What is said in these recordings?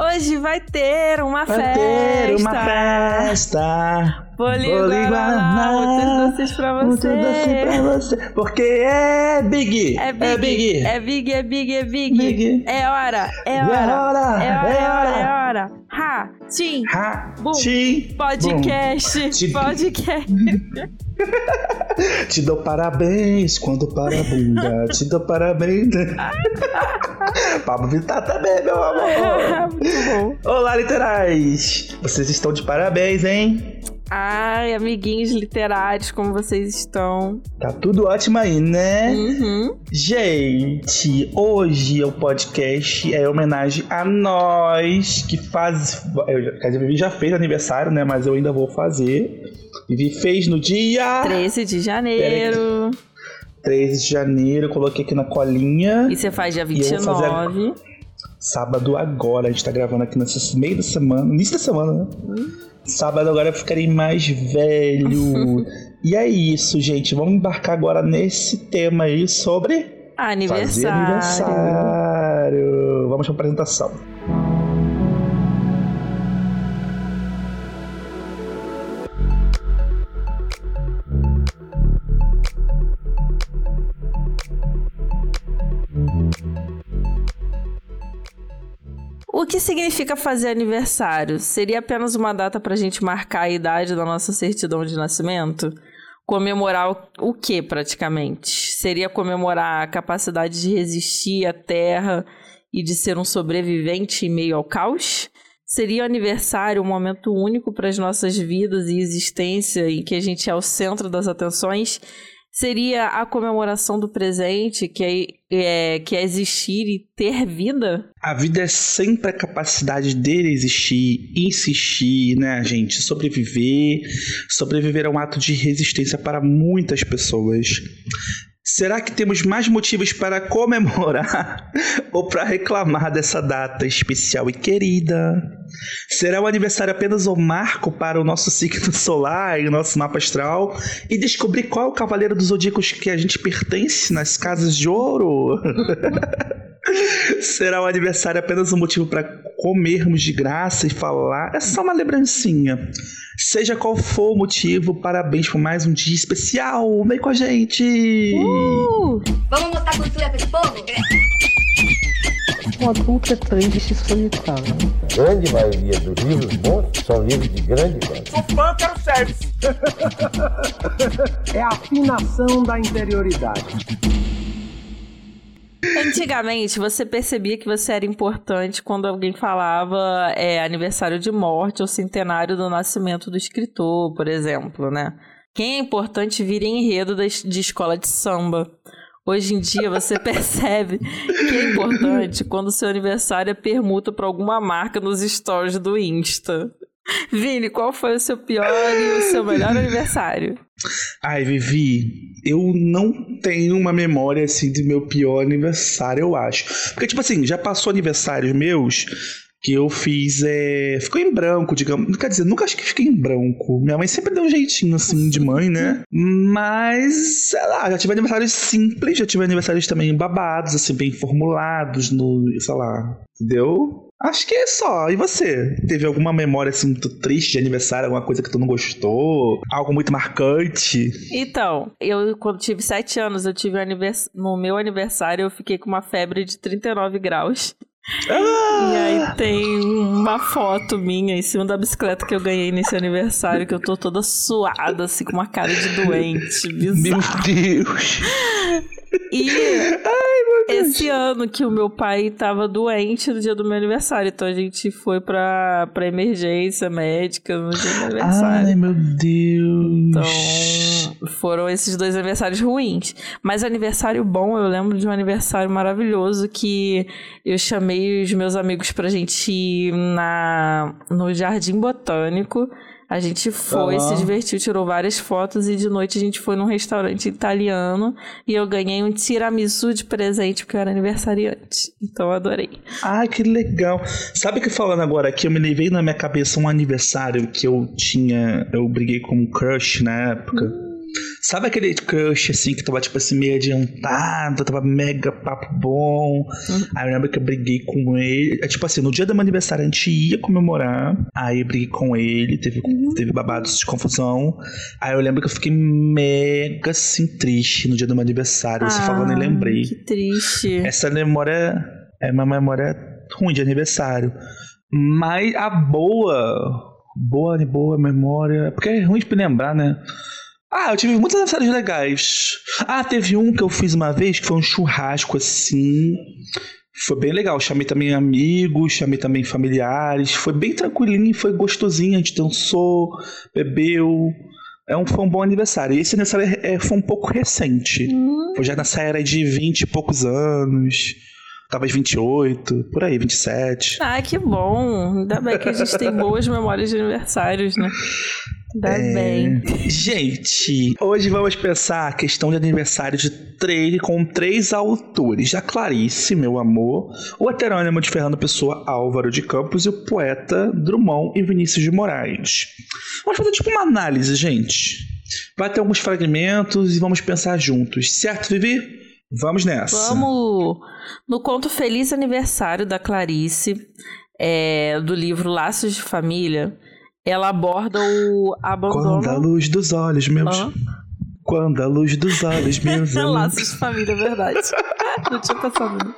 Hoje vai ter uma Vai festa. ter uma festa. Boliguaná, muitos doces pra Muito você. doce pra você. Porque é Big. É big, É Big. é big, é big, é big. Big. É hora, é É hora. hora. É hora, É é hora, é hora. Tim, Ha, Bum. ti, podcast, Ti- podcast. Te dou parabéns quando para a bunda. Te dou parabéns. Pablo Vittar também, meu amor. Muito bom. Olá, literais. Vocês estão de parabéns, hein? Ai, amiguinhos literários, como vocês estão? Tá tudo ótimo aí, né? Uhum. Gente, hoje o podcast é homenagem a nós que faz. Eu, já- quer dizer, a Vivi já fez aniversário, né? Mas eu ainda vou fazer. Vivi fez no dia 13 de janeiro. 13 de janeiro, coloquei aqui na colinha. E você faz dia E eu vou fazer 29. Sábado agora, a gente tá gravando aqui nesse meio da semana, início da semana, né? Sábado agora eu ficarei mais velho. e é isso, gente. Vamos embarcar agora nesse tema aí sobre fazer Aniversário. aniversário. Vamos pra apresentação. O que significa fazer aniversário? Seria apenas uma data pra gente marcar a idade da nossa certidão de nascimento? Comemorar o, o que, praticamente? Seria comemorar a capacidade de resistir à Terra e de ser um sobrevivente em meio ao caos? Seria o aniversário um momento único para as nossas vidas e existência em que a gente é o centro das atenções? Seria a comemoração do presente, que é, é, que é existir e ter vida? A vida é sempre a capacidade dele existir, insistir, né, gente? Sobreviver. Sobreviver é um ato de resistência para muitas pessoas. Será que temos mais motivos para comemorar ou para reclamar dessa data especial e querida? Será o aniversário apenas um marco para o nosso signo solar e o nosso mapa astral e descobrir qual é o cavaleiro dos zodíacos que a gente pertence nas casas de ouro? Será o aniversário apenas um motivo para comermos de graça e falar? É só uma lembrancinha. Seja qual for o motivo, parabéns por mais um dia especial. Vem com a gente! Uh! Vamos mostrar cultura pra esse povo? Um adulto é triste e solitário. grande maioria dos livros bons são livros de grande qualidade. É a afinação da interioridade. Antigamente, você percebia que você era importante quando alguém falava é, aniversário de morte ou centenário do nascimento do escritor, por exemplo, né? Quem é importante vira enredo de escola de samba. Hoje em dia você percebe que é importante quando seu aniversário é permuta para alguma marca nos stories do Insta. Vini, qual foi o seu pior e o seu melhor aniversário? Ai, Vivi, eu não tenho uma memória assim do meu pior aniversário, eu acho. Porque, tipo assim, já passou aniversários meus que eu fiz. É... Ficou em branco, digamos. Quer dizer, nunca acho que fiquei em branco. Minha mãe sempre deu um jeitinho assim de mãe, né? Mas, sei lá, já tive aniversários simples, já tive aniversários também babados, assim, bem formulados no. sei lá. Entendeu? Acho que é só. E você? Teve alguma memória assim muito triste de aniversário, alguma coisa que tu não gostou? Algo muito marcante? Então, eu quando tive sete anos, eu tive um anivers... no meu aniversário, eu fiquei com uma febre de 39 graus. E Ah! aí tem uma foto minha em cima da bicicleta que eu ganhei nesse aniversário, que eu tô toda suada, assim, com uma cara de doente, Meu bizarro. Deus! E esse ano que o meu pai tava doente no dia do meu aniversário, então a gente foi pra, pra emergência médica no dia do meu aniversário. Ai, meu Deus! Então, foram esses dois aniversários ruins. Mas aniversário bom, eu lembro de um aniversário maravilhoso que eu chamei os meus amigos pra gente ir na, no Jardim Botânico. A gente foi, Ah. se divertiu, tirou várias fotos e de noite a gente foi num restaurante italiano e eu ganhei um tiramisu de presente porque eu era aniversariante. Então eu adorei. Ai, que legal. Sabe que falando agora aqui, eu me levei na minha cabeça um aniversário que eu tinha. Eu briguei com um crush na época. Sabe aquele crush assim que tava tipo assim meio adiantado, tava mega papo bom. Aí eu lembro que eu briguei com ele. É tipo assim, no dia do meu aniversário a gente ia comemorar. Aí eu briguei com ele, teve, teve babados de confusão. Aí eu lembro que eu fiquei mega assim triste no dia do meu aniversário. Você falando e Ah, lembrei. Que triste. Essa memória é uma memória ruim de aniversário. Mas a boa, boa, boa memória. Porque é ruim de lembrar, né? Ah, eu tive muitos aniversários legais. Ah, teve um que eu fiz uma vez que foi um churrasco assim. Foi bem legal. Chamei também amigos, chamei também familiares. Foi bem tranquilinho, foi gostosinho. A gente dançou, bebeu. É um, foi um bom aniversário. E esse aniversário é, foi um pouco recente. Hum, Foi já nessa era de 20 e poucos anos. Talvez 28, por aí, 27. Ah, que bom. Ainda bem que a gente tem boas memórias de aniversários, né? É. bem. Gente, hoje vamos pensar a questão de aniversário de três com três autores. A Clarice, meu amor, o heterônimo de Fernando Pessoa Álvaro de Campos e o poeta Drummond e Vinícius de Moraes. Vamos fazer tipo uma análise, gente. Vai ter alguns fragmentos e vamos pensar juntos. Certo, Vivi? Vamos nessa. Vamos no conto Feliz Aniversário da Clarice, é, do livro Laços de Família. Ela aborda o abandono. Quando a luz dos olhos meus. Quando a luz dos olhos meus. É Laços de Família, é verdade. Não tinha pensado.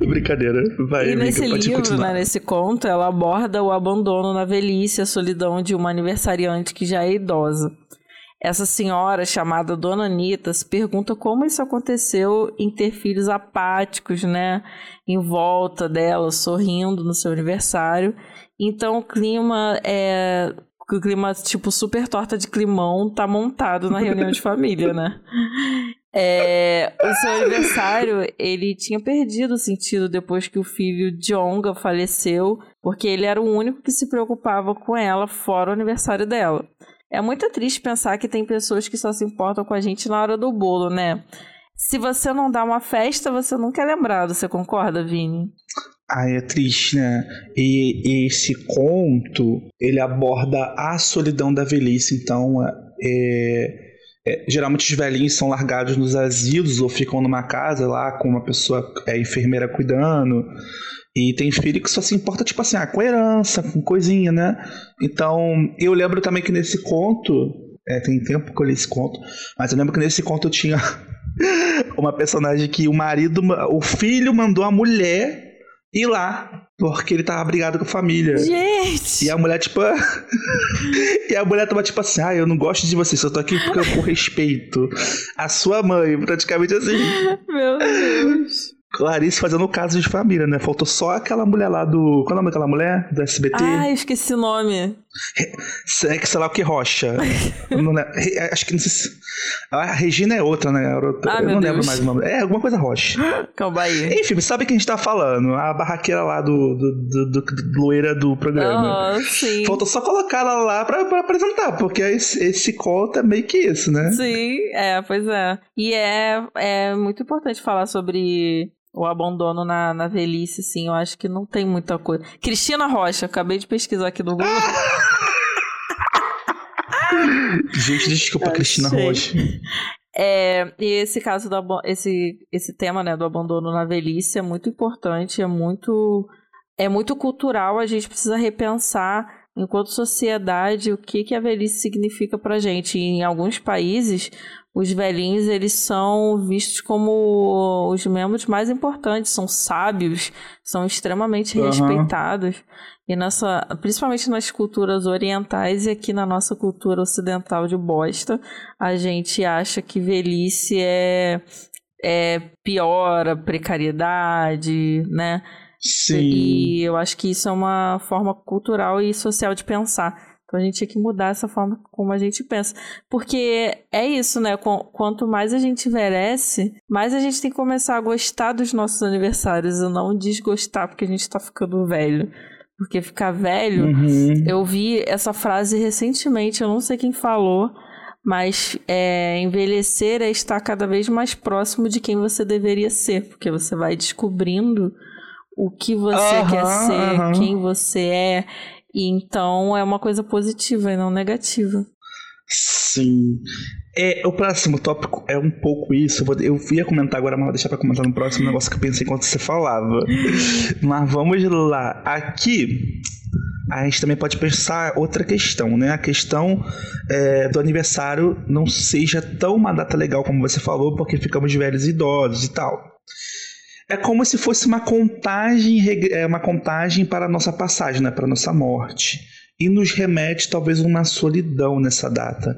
Brincadeira. Vai, E amiga, nesse livro, né, nesse conto, ela aborda o abandono na velhice, a solidão de uma aniversariante que já é idosa. Essa senhora, chamada Dona Anitta, se pergunta como isso aconteceu em ter filhos apáticos, né? Em volta dela, sorrindo no seu aniversário. Então o clima é. O clima, tipo, super torta de climão tá montado na reunião de família, né? É, o seu aniversário, ele tinha perdido o sentido depois que o filho Jonga faleceu, porque ele era o único que se preocupava com ela fora o aniversário dela. É muito triste pensar que tem pessoas que só se importam com a gente na hora do bolo, né? Se você não dá uma festa, você nunca é lembrado, você concorda, Vini? Ai, é triste, né? E esse conto, ele aborda a solidão da velhice. Então, é, é, geralmente os velhinhos são largados nos asilos ou ficam numa casa lá com uma pessoa é, enfermeira cuidando. E tem filho que só se importa, tipo assim, ah, com herança, com coisinha, né? Então, eu lembro também que nesse conto, é, tem tempo que eu li esse conto, mas eu lembro que nesse conto tinha uma personagem que o marido, o filho mandou a mulher ir lá, porque ele tava brigado com a família. Gente! E a mulher, tipo. e a mulher tava tipo assim: ah, eu não gosto de você, só tô aqui porque eu com respeito. A sua mãe, praticamente assim. Meu Deus! Clarice fazendo caso de família, né? Faltou só aquela mulher lá do. Qual é o nome daquela mulher? Do SBT? Ai, esqueci o nome. É que sei lá o que Rocha. Não lembro. Re- Acho que não sei se. A Regina é outra, né? Outra- Ah, eu não lembro Deus. mais o nome. É, alguma coisa Rocha. Calma aí. Enfim, sabe quem a gente tá falando? A barraqueira lá do, do, do, do, loira do programa. Ah, sim. Falta só colocar ela lá pra, pra apresentar, porque esse, esse conto é meio que isso, né? Sim, é, pois é. E é, é muito importante falar sobre o abandono na, na velhice, assim. Eu acho que não tem muita coisa. Cristina Rocha, acabei de pesquisar aqui no Google. Gente, desculpa, Cristina Achei. Rocha. É, e esse caso do esse, esse tema né, do abandono na velhice é muito importante, é muito, é muito cultural. A gente precisa repensar, enquanto sociedade, o que, que a velhice significa pra gente. E em alguns países, os velhinhos eles são vistos como os membros mais importantes, são sábios, são extremamente Aham. respeitados. E nessa, principalmente nas culturas orientais e aqui na nossa cultura ocidental de bosta, a gente acha que velhice é, é piora, precariedade, né? Sim. E eu acho que isso é uma forma cultural e social de pensar. Então a gente tinha que mudar essa forma como a gente pensa. Porque é isso, né? Qu- Quanto mais a gente envelhece, mais a gente tem que começar a gostar dos nossos aniversários e não desgostar porque a gente tá ficando velho. Porque ficar velho. Uhum. Eu vi essa frase recentemente, eu não sei quem falou, mas é, envelhecer é estar cada vez mais próximo de quem você deveria ser, porque você vai descobrindo o que você Aham, quer ser, aham. quem você é, e então é uma coisa positiva e não negativa. Sim. É, o próximo tópico é um pouco isso. Eu, vou- eu ia comentar agora, mas vou deixar pra comentar no próximo negócio que eu pensei enquanto você falava. mas vamos lá. Aqui, a gente também pode pensar outra questão, né? A questão é, do aniversário não seja tão uma data legal como você falou, porque ficamos velhos e idosos e tal. É como se fosse uma contagem, é, uma contagem para a nossa passagem, né? para a nossa morte. E nos remete talvez uma solidão nessa data.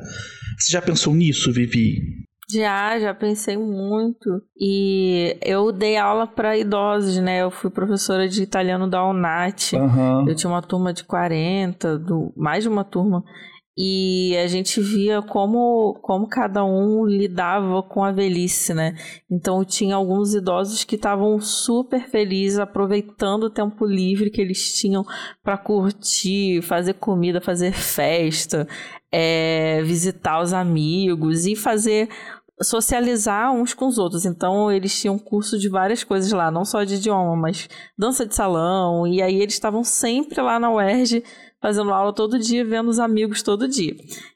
Você já pensou nisso, Vivi? Já, já pensei muito. E eu dei aula para idosos, né? Eu fui professora de italiano da UNAT. Aham. Eu tinha uma turma de 40, do, mais de uma turma. E a gente via como, como cada um lidava com a velhice, né? Então tinha alguns idosos que estavam super felizes, aproveitando o tempo livre que eles tinham para curtir, fazer comida, fazer festa, é, visitar os amigos e fazer socializar uns com os outros. Então eles tinham curso de várias coisas lá, não só de idioma, mas dança de salão. E aí eles estavam sempre lá na UERJ fazendo aula todo dia, vendo os amigos todo dia.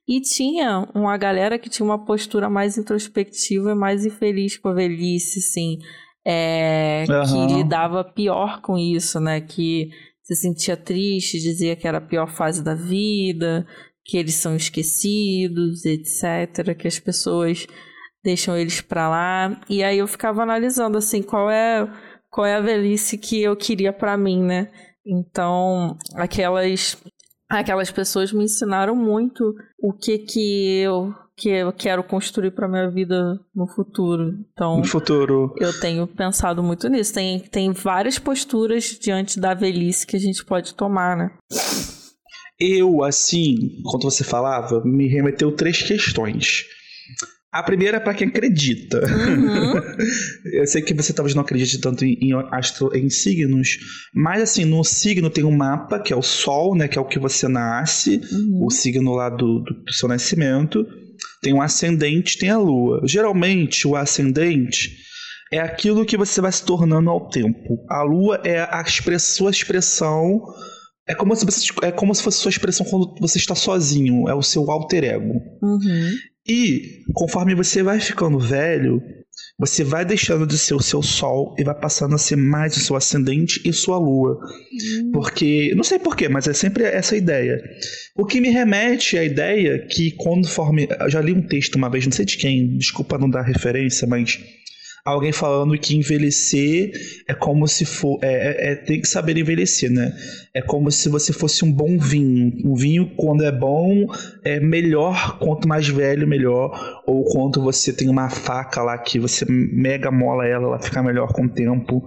E tinha uma galera que tinha uma postura mais introspectiva e mais infeliz com a velhice, assim. é, Aham. Que lidava pior com isso, né? Que se sentia triste, dizia que era a pior fase da vida, que eles são esquecidos, etc. Que as pessoas deixam eles pra lá. E aí eu ficava analisando assim, qual é qual é a velhice que eu queria pra mim, né? Então, aquelas aquelas pessoas me ensinaram muito o que que eu que eu quero construir pra minha vida no futuro. Então, No futuro. eu tenho pensado muito nisso. Tem, tem várias posturas diante da velhice que a gente pode tomar, né? Eu, assim, enquanto você falava, me remeteu três questões. A primeira é pra quem acredita. Uhum. Eu sei que você talvez não acredite tanto em, em astro, em signos, mas assim, no signo tem um mapa, que é o Sol, né? Que é o que você nasce, Uhum. o signo lá do, do, do seu nascimento. Tem um ascendente, tem a Lua. Geralmente, o ascendente é aquilo que você vai se tornando ao tempo. A Lua é a express- sua expressão. É como, se você, é como se fosse sua expressão quando você está sozinho. É o seu alter ego. Uhum. E conforme você vai ficando velho, você vai deixando de ser o seu sol e vai passando a ser mais o seu ascendente e sua lua. Porque, não sei porquê, mas é sempre essa ideia. O que me remete à ideia que conforme. Eu já li um texto uma vez, não sei de quem, desculpa não dar referência, mas. Alguém falando que envelhecer é como se for. É, é- é- tem que saber envelhecer, né? É como se você fosse um bom vinho. Um vinho, quando é bom, é melhor. Quanto mais velho, melhor. Ou quanto você tem uma faca lá que você mega mola ela, ela fica melhor com o tempo.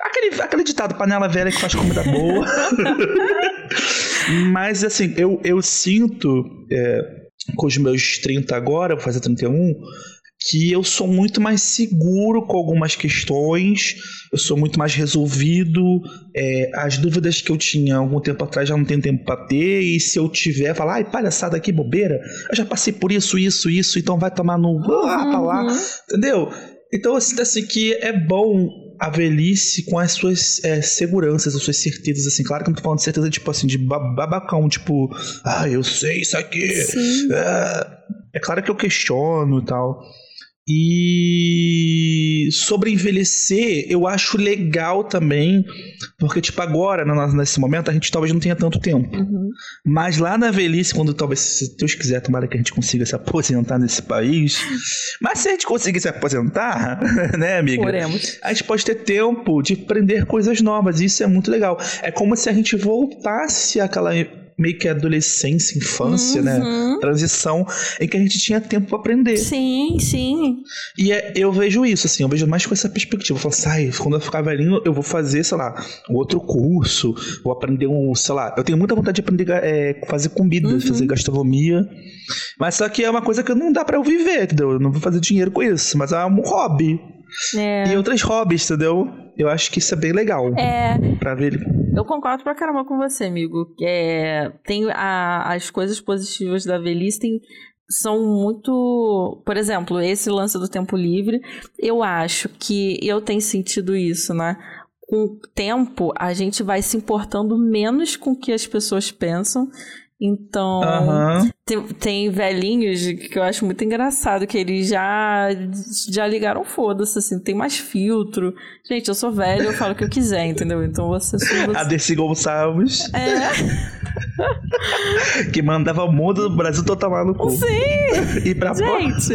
Aquele, aquele ditado, panela velha que faz comida boa. Mas assim, eu, eu sinto, é, com os meus 30 agora, vou fazer 31, que eu sou muito mais seguro com algumas questões, eu sou muito mais resolvido. é, as dúvidas que eu tinha algum tempo atrás já não tenho tempo pra ter, e se eu tiver, falar, ai, palhaçada aqui, bobeira, eu já passei por isso, isso, isso, então vai tomar no. lá pra lá. Uhum. Entendeu? Então sinto assim que é bom a velhice com as suas é, seguranças, as suas certezas, assim. Claro que eu não tô falando de certeza, tipo assim, de ba- babacão, tipo, ah, eu sei isso aqui. É, é claro que eu questiono e tal. E sobre envelhecer, eu acho legal também, porque, tipo, agora, na- nesse momento, a gente talvez não tenha tanto tempo. Uhum. Mas lá na velhice, quando talvez, se Deus quiser, tomara que a gente consiga se aposentar nesse país. Mas se a gente conseguir se aposentar, né, amiga? Oremos. A gente pode ter tempo de aprender coisas novas. E isso é muito legal. É como se a gente voltasse àquela meio que adolescência, infância, né? Uhum. Transição, em que a gente tinha tempo pra aprender. Sim, sim. E é- eu vejo isso, assim, eu vejo mais com essa perspectiva. Eu falo assim, ai, quando eu ficar velhinho, eu vou fazer, sei lá, um outro curso, vou aprender um, sei lá. Eu tenho muita vontade de aprender a fazer comida, Uhum. fazer gastronomia. Mas só que é uma coisa que não dá pra eu viver, entendeu? Eu não vou fazer dinheiro com isso, mas é um hobby. É. e outros hobbies, entendeu? Eu acho que isso é bem legal. É, Pra ver. eu concordo pra caramba com você, amigo. É, tem a- as coisas positivas da velhice tem, são muito. Por exemplo, esse lance do tempo livre, eu acho que eu tenho sentido isso, né? Com o tempo, a gente vai se importando menos com o que as pessoas pensam. Então, Aham. tem, tem velhinhos que eu acho muito engraçado, que eles já, já ligaram foda-se, assim, tem mais filtro. Gente, eu sou velho, eu falo o que eu quiser, entendeu? Então você sou A. Desi Gonçalves, É, que mandava o mundo do Brasil todo tomar no cu. sim, E pra gente.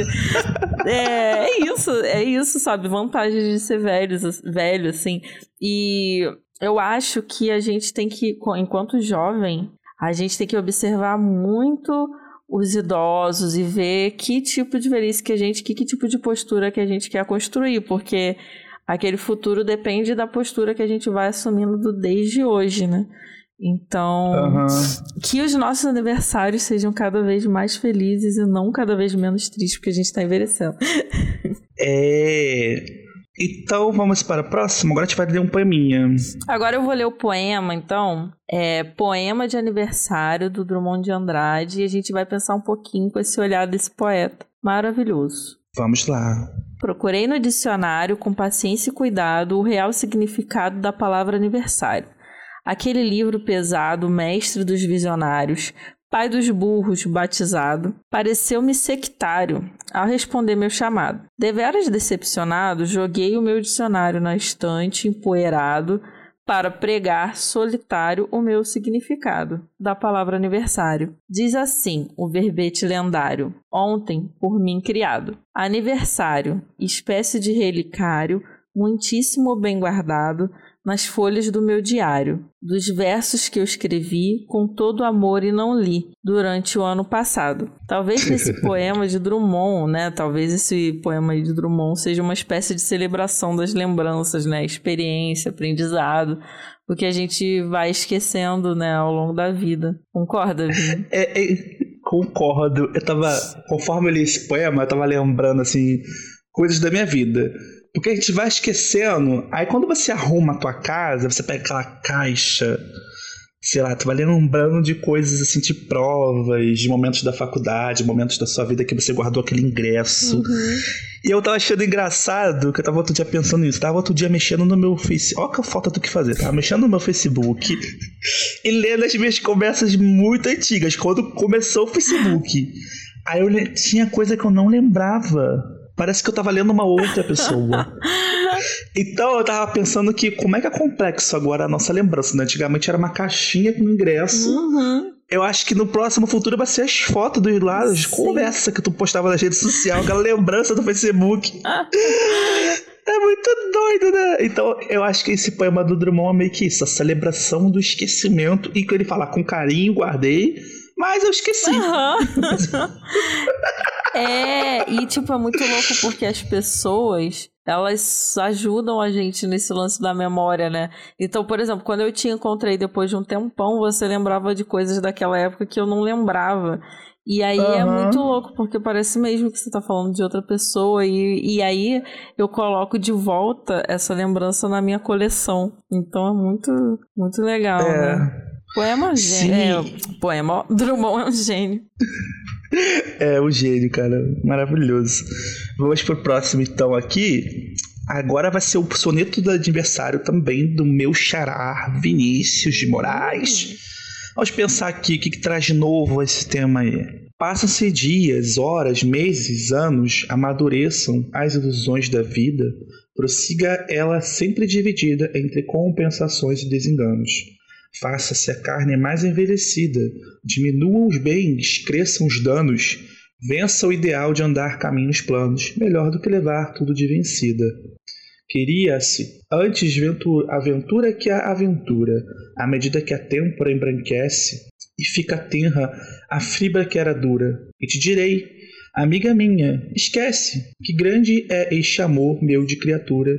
É, é isso, é isso, sabe? Vantagens de ser velhos, velho, assim. E eu acho que a gente tem que, enquanto jovem, a gente tem que observar muito os idosos e ver que tipo de velhice que a gente, que, que tipo de postura que a gente quer construir, porque aquele futuro depende da postura que a gente vai assumindo do desde hoje, né? Então, Aham. que os nossos aniversários sejam cada vez mais felizes e não cada vez menos tristes, porque a gente tá envelhecendo. É. Então vamos para o próximo. Agora a gente vai ler um poeminha. Agora eu vou ler o poema, então. É Poema de Aniversário do Drummond de Andrade e a gente vai pensar um pouquinho com esse olhar desse poeta maravilhoso. Vamos lá. Procurei no dicionário com paciência e cuidado o real significado da palavra aniversário. Aquele livro pesado, mestre dos visionários, pai dos burros, batizado, pareceu-me sectário ao responder meu chamado. Deveras decepcionado, joguei o meu dicionário na estante, empoeirado, para pregar solitário o meu significado da palavra aniversário. Diz assim o verbete lendário, ontem por mim criado. Aniversário, espécie de relicário, muitíssimo bem guardado nas folhas do meu diário, dos versos que eu escrevi com todo amor e não li durante o ano passado. Talvez nesse poema de Drummond, né? Talvez esse poema de Drummond seja uma espécie de celebração das lembranças, né? Experiência, aprendizado, o que a gente vai esquecendo, né, ao longo da vida. Concorda, Vini? É, é, concordo. Eu tava. Conforme eu li esse poema, eu tava lembrando, assim, coisas da minha vida. Porque a gente vai esquecendo. Aí quando você arruma a tua casa, você pega aquela caixa. Sei lá, tu vai lembrando de coisas assim, de provas, de momentos da faculdade, momentos da sua vida que você guardou aquele ingresso. E eu tava achando engraçado que eu tava outro dia pensando nisso. Tava outro dia mexendo no meu Face. Ó, que falta do que fazer. Tava mexendo no meu Facebook e lendo as minhas conversas muito antigas, quando começou o Facebook. Aí eu tinha coisa que eu não lembrava. Parece que eu tava lendo uma outra pessoa. Então eu tava pensando que como é que é complexo agora a nossa lembrança, né? Antigamente era uma caixinha com ingresso. Uhum. Eu acho que no próximo futuro vai ser as fotos dos lados, Sim. conversa que tu postava nas redes sociais, aquela lembrança do Facebook. É muito doido, né? Então, eu acho que esse poema do Drummond é meio que isso, a celebração do esquecimento e que ele fala com carinho, guardei, mas eu esqueci. Aham. é, e tipo, é muito louco porque as pessoas, elas ajudam a gente nesse lance da memória, né? Então, por exemplo, quando eu te encontrei depois de um tempão, você lembrava de coisas daquela época que eu não lembrava. E aí é Aham. muito louco, porque parece mesmo que você tá falando de outra pessoa. E, e aí eu coloco de volta essa lembrança na minha coleção. Então é muito, muito legal, É. né? Poema Sim. gênio. É, poema. Drummond é um gênio. É, o gênio, cara. Maravilhoso. Vamos pro próximo, então, aqui. Agora vai ser o soneto do aniversário também do meu xará Vinícius de Moraes. Vamos pensar aqui o que, que traz de novo esse tema aí. Passam-se dias, horas, meses, anos, amadureçam as ilusões da vida, prossiga ela sempre dividida entre compensações e desenganos. Faça-se a carne mais envelhecida, diminuam os bens, cresçam os danos, vença o ideal de andar caminhos planos, melhor do que levar tudo de vencida. Queria-se antes ventu- aventura que a aventura, à medida que a têmpora embranquece e fica tenra a fibra que era dura. E te direi, amiga minha, esquece que grande é este amor meu de criatura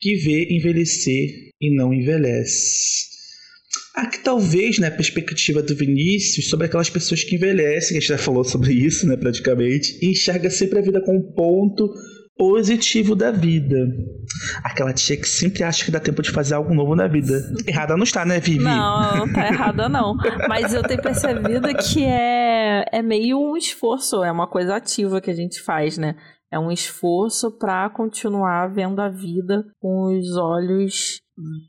que vê envelhecer e não envelhece. Aqui talvez, né, a perspectiva do Vinícius sobre aquelas pessoas que envelhecem, que a gente já falou sobre isso, né, praticamente, e enxerga sempre a vida com um ponto positivo da vida. Aquela tia que sempre acha que dá tempo de fazer algo novo na vida. Errada não está, né, Vivi? Não, não tá errada, não. Mas eu tenho percebido que é, é meio um esforço, é uma coisa ativa que a gente faz, né? É um esforço para continuar vendo a vida com os olhos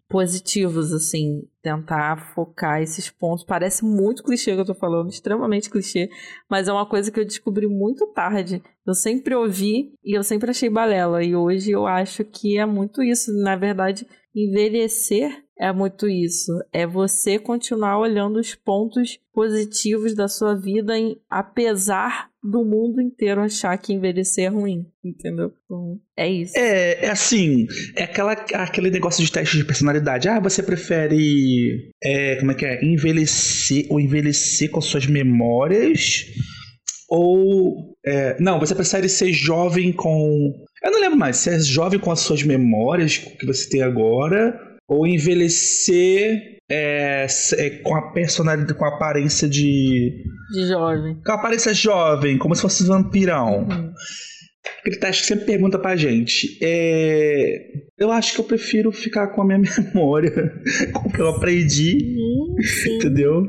positivos, assim, tentar focar esses pontos. Parece muito clichê que eu tô falando, extremamente clichê, mas é uma coisa que eu descobri muito tarde. Eu sempre ouvi e eu sempre achei balela, e hoje eu acho que é muito isso. Na verdade, envelhecer é muito isso. É você continuar olhando os pontos positivos da sua vida, em, apesar do mundo inteiro achar que envelhecer é ruim, entendeu? Então, é isso. É, é assim, é aquela, aquele negócio de teste de personalidade. Ah, você prefere, é, como é que é, envelhecer ou envelhecer com suas memórias ou é, não, você prefere ser jovem com eu não lembro mais, se é jovem com as suas memórias que você tem agora ou envelhecer é, é, com a personalidade, com a aparência de. De jovem. Com a aparência jovem, como se fosse vampirão. Uhum. Aquele teste que sempre pergunta pra gente. É, eu acho que eu prefiro ficar com a minha memória, com o que eu aprendi. Sim, sim. Entendeu?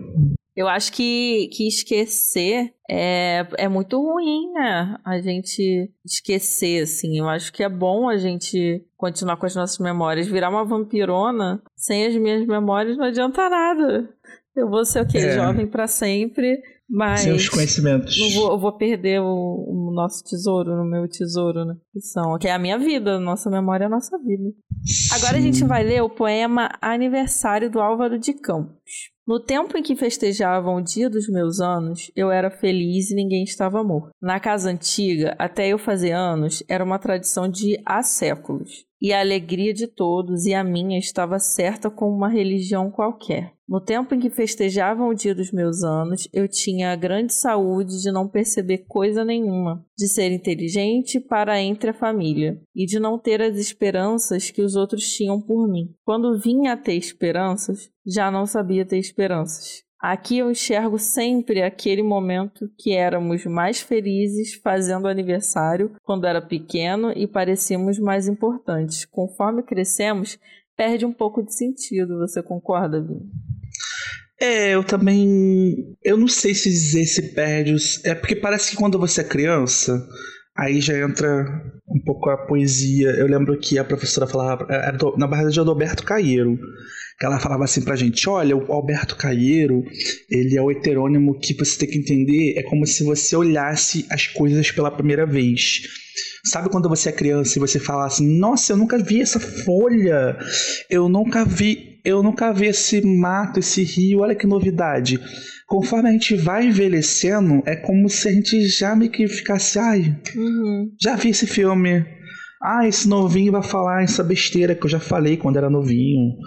Eu acho que, que esquecer é, é muito ruim, né? A gente esquecer, assim. Eu acho que é bom a gente continuar com as nossas memórias. Virar uma vampirona sem as minhas memórias não adianta nada. Eu vou ser o quê? É. Jovem para sempre, mas. Sem os conhecimentos. Não vou, eu vou perder o, o, nosso tesouro, no meu tesouro, né? Que são. Que é a minha vida, nossa memória é a nossa vida. Sim. Agora a gente vai ler o poema Aniversário do Álvaro de Campos. No tempo em que festejavam o dia dos meus anos, eu era feliz e ninguém estava morto. Na casa antiga, até eu fazer anos, era uma tradição de há séculos. E a alegria de todos e a minha estava certa como uma religião qualquer. No tempo em que festejavam o dia dos meus anos, eu tinha a grande saúde de não perceber coisa nenhuma, de ser inteligente para entre a família e de não ter as esperanças que os outros tinham por mim. Quando vinha a ter esperanças, já não sabia ter esperanças. Aqui eu enxergo sempre aquele momento que éramos mais felizes fazendo aniversário quando era pequeno e parecíamos mais importantes. Conforme crescemos, perde um pouco de sentido. Você concorda, Vini? É, eu também. Eu não sei se dizer se perde. É porque parece que quando você é criança, aí já entra um pouco a poesia. Eu lembro que a professora falava. Era do, na verdade, é do Alberto Caieiro que ela falava assim pra gente: olha, o Alberto Caieiro, ele é o heterônimo que você tem que entender, é como se você olhasse as coisas pela primeira vez. Sabe quando você é criança e você fala assim: "Nossa, eu nunca vi essa folha. Eu nunca vi, eu nunca vi esse mato, esse rio. Olha que novidade." Conforme a gente vai envelhecendo, é como se a gente já meio que ficasse, ai, uhum. já vi esse filme. Ah, esse novinho vai falar essa besteira que eu já falei quando era novinho.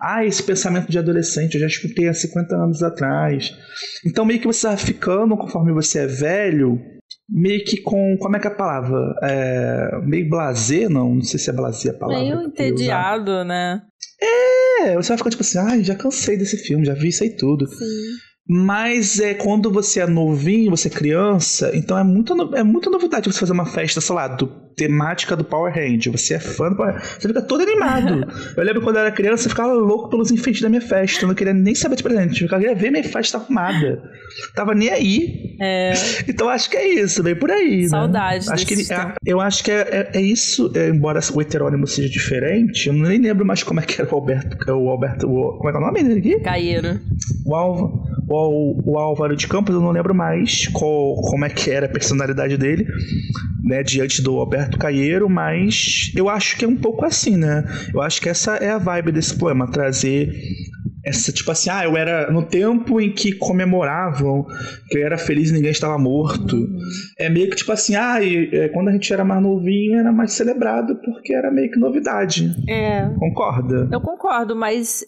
Ah, esse pensamento de adolescente eu já escutei há 50 anos atrás. Então, meio que você vai ficando, conforme você é velho, meio que com. Como é que é a palavra? É, meio blazer, não? Não sei se é blazer a palavra. Meio entediado, né? É, você vai ficar tipo assim, ai, ah, já cansei desse filme, já vi isso aí tudo. Sim. Mas é quando você é novinho, você é criança, então é muito, é muita novidade você fazer uma festa, sei lá, do, temática do Power Ranger. Você é fã do Power Ranger. Você fica todo animado. eu lembro quando eu era criança, eu ficava louco pelos enfeites da minha festa. Eu não queria nem saber de presente. Eu queria ver minha festa arrumada. Tava nem aí. É... Então acho que é isso, bem por aí. Saudade. Né? Acho que é, eu acho que é, é, é isso, é, embora o heterônimo seja diferente, eu nem lembro mais como é que era o Alberto. O Alberto o, como é que é o nome dele aqui? Caieiro. O o, o Álvaro de Campos, eu não lembro mais qual, como é que era a personalidade dele, né, diante do Alberto Caieiro, mas eu acho que é um pouco assim, né? Eu acho que essa é a vibe desse poema, trazer essa, tipo assim, ah, eu era no tempo em que comemoravam que eu era feliz e ninguém estava morto. Uhum. É meio que tipo assim, ah, e, é, quando a gente era mais novinho era mais celebrado porque era meio que novidade. É. Concorda? Eu concordo, mas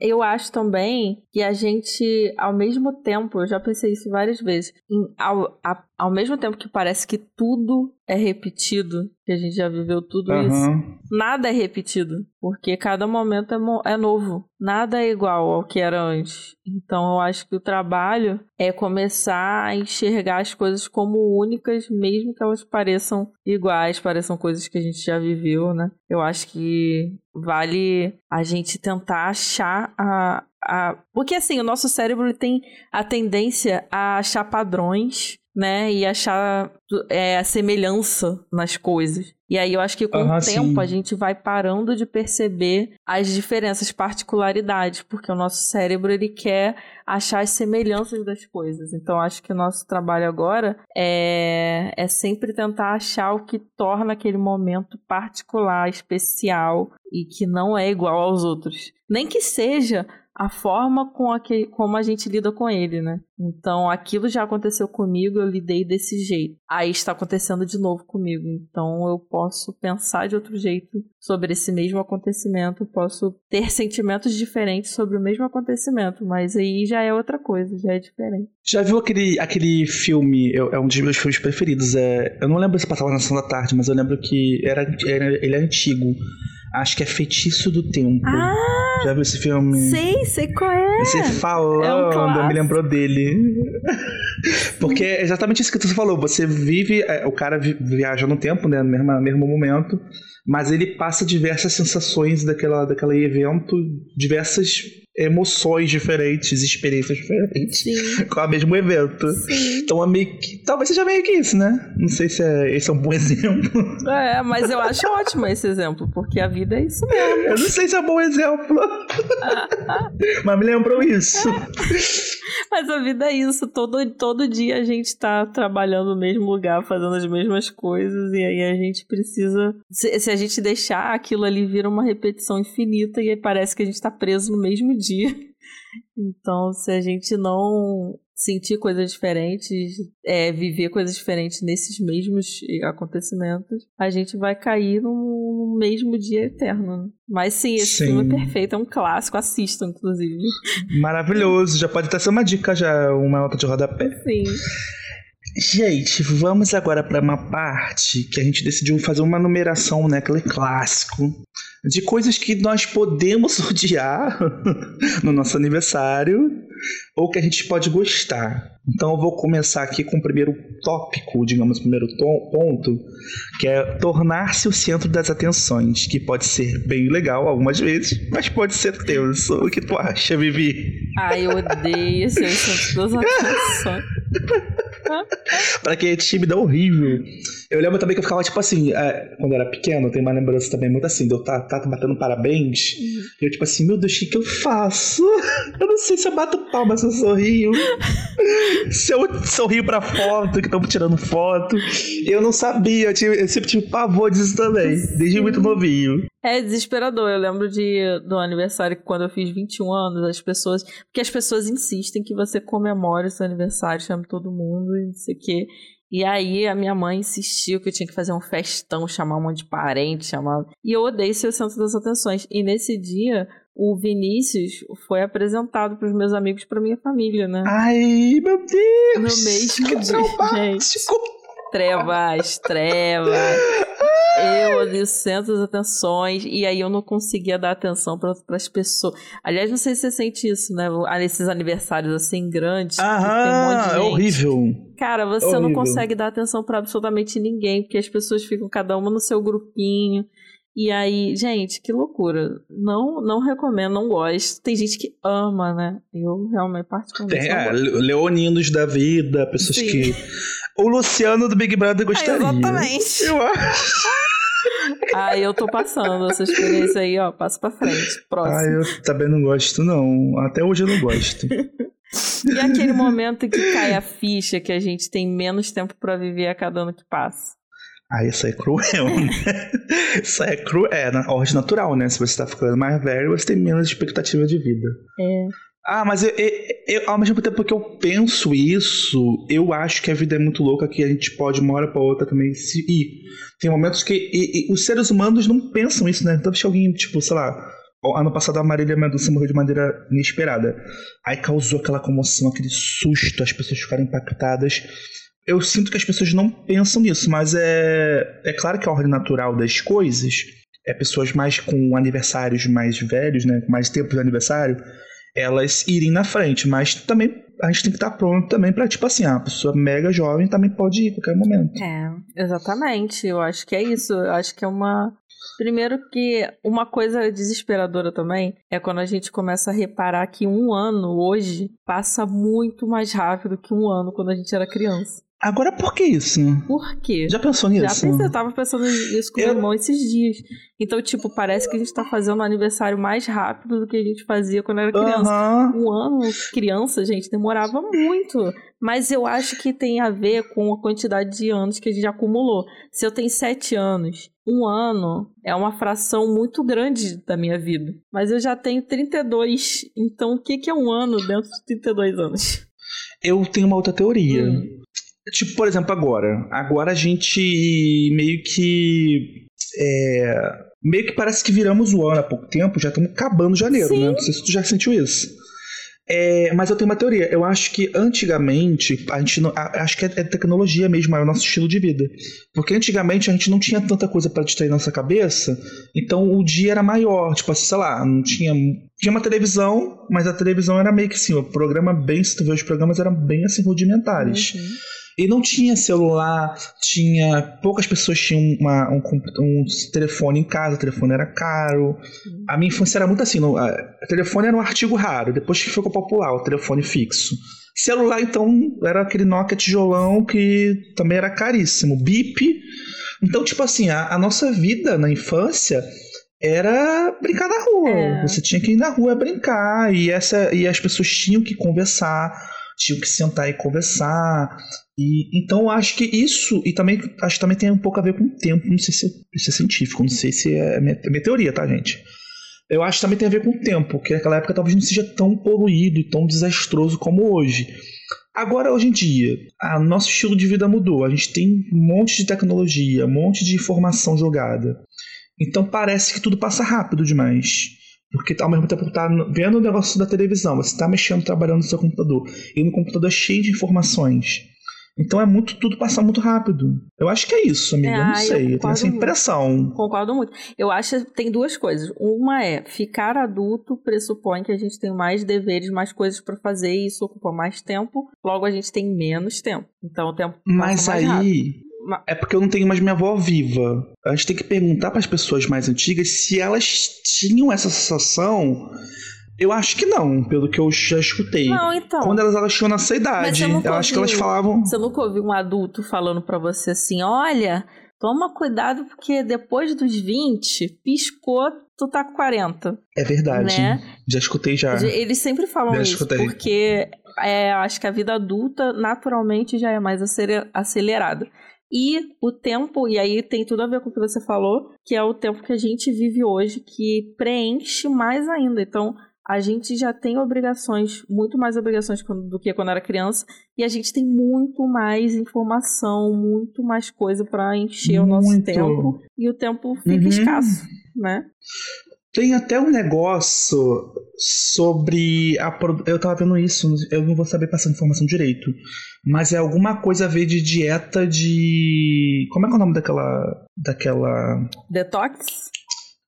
eu acho também que a gente, ao mesmo tempo, eu já pensei isso várias vezes, em, ao, a, ao mesmo tempo que parece que tudo é repetido, que a gente já viveu tudo Aham. isso, nada é repetido, porque cada momento é, é novo, nada é igual ao que era antes. Então eu acho que o trabalho é começar a enxergar as coisas como únicas, mesmo que elas pareçam iguais, pareçam coisas que a gente já viveu, né? Eu acho que vale a gente tentar achar a. a... Porque assim, o nosso cérebro tem a tendência a achar padrões, né? E achar é, a semelhança nas coisas. E aí eu acho que com Aham, o tempo sim. a gente vai parando de perceber as diferenças, particularidades, porque o nosso cérebro ele quer achar as semelhanças das coisas. Então acho que o nosso trabalho agora é, é sempre tentar achar o que torna aquele momento particular, especial e que não é igual aos outros. Nem que seja a forma com a que, como a gente lida com ele, né? Então, aquilo já aconteceu comigo, eu lidei desse jeito. Aí está acontecendo de novo comigo. Então, eu posso pensar de outro jeito sobre esse mesmo acontecimento, posso ter sentimentos diferentes sobre o mesmo acontecimento, mas aí já é outra coisa, já é diferente. Já viu aquele, aquele filme? eu- É um dos meus filmes preferidos. É, eu não lembro se passava na Sessão da Tarde, mas eu lembro que era, era- ele é antigo. Acho que é Feitiço do Tempo. Ah, Já viu esse filme? sei, sei qual é. Você falando, É um me lembrou dele. Porque é exatamente isso que você falou. Você vive, é, o cara vi- viaja no tempo, né? No mesmo, no mesmo momento, mas ele passa diversas sensações daquela, daquele evento, diversas emoções diferentes, experiências diferentes Sim, com o mesmo evento. sim. Então é meio que. Talvez seja meio que isso, né? Não sei se é, esse é um bom exemplo. É, mas eu acho ótimo esse exemplo, porque a vida é isso mesmo. Eu não sei se é um bom exemplo. mas me lembrou isso. Mas a vida é isso. Todo, todo dia a gente tá trabalhando no mesmo lugar, fazendo as mesmas coisas, e aí a gente precisa. Se, se a gente deixar aquilo ali vira uma repetição infinita, e aí parece que a gente tá preso no mesmo dia. Então, se a gente não sentir coisas diferentes, é, viver coisas diferentes nesses mesmos acontecimentos, a gente vai cair no, no mesmo dia eterno. né? Mas sim, esse Sim. filme é perfeito, é um clássico, assistam, inclusive. Maravilhoso. Já pode até ser uma dica, já, uma nota de rodapé. Sim. Gente, vamos agora para uma parte que a gente decidiu fazer uma numeração, né? Aquele clássico. De coisas que nós podemos odiar no nosso aniversário ou que a gente pode gostar. Então eu vou começar aqui com o primeiro tópico, digamos, o primeiro to- ponto, que é tornar-se o centro das atenções, que pode ser bem legal algumas vezes, mas pode ser tenso. O que tu acha, Vivi? Ai, eu odeio esse assunto das atenções. Pra quem é tímido é horrível. Eu lembro também que eu ficava, tipo assim, é, quando eu era pequeno, tenho uma lembrança também muito assim, de eu tá, tá batendo parabéns. E eu, tipo assim, meu Deus, o que, que eu faço? Eu não sei se eu bato palma, se eu sorrio. se eu sorrio pra foto, que estão tirando foto. Eu não sabia, eu, tive- eu sempre tive pavor disso também, desde muito novinho. É desesperador. Eu lembro de, do aniversário que quando eu fiz 21 anos, as pessoas. Porque as pessoas insistem que você comemore o seu aniversário, chame todo mundo e não sei o quê. E aí a minha mãe insistiu que eu tinha que fazer um festão, chamar um monte de parente, chamar. E eu odeio ser o centro das atenções. E nesse dia, o Vinícius foi apresentado para os meus amigos, para minha família, né? Ai, meu Deus! No mesmo que dia, traumático! Trevas, trevas. Eu ali o centro das atenções e aí eu não conseguia dar atenção para as pessoas. Aliás, não sei se você sente isso, né? Nesses aniversários assim grandes. tem um Aham, é horrível. Cara, você não Horrível. consegue dar atenção para absolutamente ninguém, porque as pessoas ficam cada uma no seu grupinho. E aí, gente, que loucura. Não, não recomendo, não gosto. Tem gente que ama, né? Eu realmente particularmente é, gosto. leoninos da vida, pessoas Sim. que. O Luciano do Big Brother Ah, gostaria. exatamente. Eu acho. Aí eu tô passando essa experiência aí, ó. Passo pra frente. Próximo. Ah, eu também não gosto, não. Até hoje eu não gosto. E aquele momento que cai a ficha que a gente tem menos tempo pra viver a cada ano que passa. Ah, isso aí é cruel, né? Isso aí é cruel. É, na ordem natural, né? Se você tá ficando mais velho, você tem menos expectativa de vida. É. Ah, mas eu, eu- eu- ao mesmo tempo que eu penso isso, eu acho que a vida é muito louca, que a gente pode uma hora pra outra também se ir. Tem momentos que e- e os seres humanos não pensam isso, né? Então, se alguém, tipo, sei lá, Ano passado a Marília Mendonça morreu de maneira inesperada. Aí causou aquela comoção, aquele susto, as pessoas ficaram impactadas. Eu sinto que as pessoas não pensam nisso, mas é, é claro que a ordem natural das coisas é pessoas mais com aniversários mais velhos, né, mais tempo de aniversário, elas irem na frente, mas também a gente tem que estar pronto também para tipo assim, a pessoa mega jovem também pode ir a qualquer momento. É, exatamente. Eu acho que é isso. Eu acho que é uma Primeiro que uma coisa desesperadora também é quando a gente começa a reparar que um ano hoje passa muito mais rápido que um ano quando a gente era criança. Agora por que isso? Por quê? Já pensou nisso? Já pensei, eu tava pensando nisso com Eu- meu irmão esses dias. Então, tipo, parece que a gente tá fazendo um aniversário mais rápido do que a gente fazia quando era criança. Aham. Um ano, criança, gente, demorava muito. Mas eu acho que tem a ver com a quantidade de anos que a gente acumulou. Se eu tenho sete anos, um ano é uma fração muito grande da minha vida. Mas eu já tenho 32. Então, o que, que é um ano dentro de 32 anos? Eu tenho uma outra teoria. Hum. Tipo, por exemplo, agora. Agora a gente meio que. é, meio que parece que viramos o ano há pouco tempo, já estamos acabando janeiro, Sim. né? Não sei se tu já sentiu isso. É, mas eu tenho uma teoria. Eu acho que antigamente, a gente não, a- acho que é, é tecnologia mesmo, é o nosso estilo de vida. Porque antigamente a gente não tinha tanta coisa para distrair nossa cabeça, então o dia era maior. Tipo assim, sei lá, não tinha. Tinha uma televisão, mas a televisão era meio que assim, o programa bem, se tu vê os programas eram bem assim rudimentares. Uhum. E não tinha celular, tinha. Poucas pessoas tinham uma- um, um telefone em casa, o telefone era caro. A minha infância era muito assim: no, a, o telefone era um artigo raro, depois que ficou popular, o telefone fixo. Celular, então, era aquele Nokia tijolão que também era caríssimo. Bip. Então, tipo assim, a, a nossa vida na infância era brincar na rua. É. Você tinha que ir na rua brincar. E, essa, e as pessoas tinham que conversar, tinham que sentar e conversar. E, então acho que isso, e também acho que também tem um pouco a ver com o tempo, não sei se isso é científico, não sei se é minha, é minha teoria, tá, gente? Eu acho que também tem a ver com o tempo, que naquela época talvez não seja tão poluído e tão desastroso como hoje. Agora, hoje em dia, o nosso estilo de vida mudou. A gente tem um monte de tecnologia, um monte de informação jogada. Então parece que tudo passa rápido demais. Porque ao mesmo tempo tá vendo o negócio da televisão, você tá mexendo, trabalhando no seu computador. E no computador é cheio de informações. Então é muito, tudo passa muito rápido. Eu acho que é isso, amiga. É, eu não ah, eu sei. Eu, tenho concordo essa muito. impressão. Concordo muito. Eu acho que tem duas coisas. Uma é ficar adulto pressupõe que a gente tem mais deveres, mais coisas pra fazer e isso ocupa mais tempo. Logo a gente tem menos tempo. Então o tempo Mas passa mais rápido. aí. Ma- É porque eu não tenho mais minha avó viva. A gente tem que perguntar para as pessoas mais antigas se elas tinham essa sensação. Eu acho que não, pelo que eu já escutei. Não, então. Quando elas, elas tinham nessa idade, eu acho que elas ouviu- falavam. Você nunca ouviu um adulto falando pra você assim: olha, toma cuidado porque depois dos 20, piscou, tu tá com 40. É verdade. Né? Já escutei já. Eles sempre falam Já isso, escutei. porque é, acho que a vida adulta naturalmente já é mais acele- acelerada. E o tempo, e aí tem tudo a ver com o que você falou, que é o tempo que a gente vive hoje, que preenche mais ainda. Então, a gente já tem obrigações, muito mais obrigações do que quando era criança, e a gente tem muito mais informação, muito mais coisa para encher o nosso Muito. tempo, e o tempo fica Uhum. escasso, né? Tem até um negócio sobre a eu tava vendo isso, eu não vou saber passar a informação direito, mas é alguma coisa a ver de dieta de como é que é o nome daquela daquela Detox?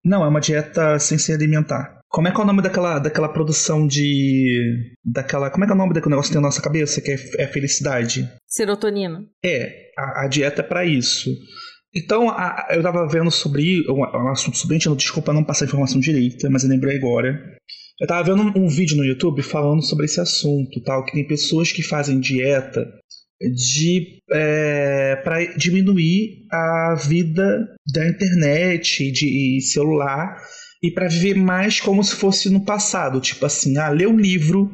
não, é uma dieta sem se alimentar. Como é que é o nome daquela, daquela produção de. daquela. Como é que é o nome daquele negócio que tem na nossa cabeça, que é, é felicidade? Serotonina. É, a, a dieta é pra isso. Então, a- eu tava vendo sobre um, um assunto sobre gente, desculpa não passar a informação direita, mas eu lembrei agora. Eu tava vendo um, um vídeo no YouTube falando sobre esse assunto, tal, que tem pessoas que fazem dieta de é, para diminuir a vida da internet de, e celular e para viver mais como se fosse no passado, tipo assim, ah, ler um livro,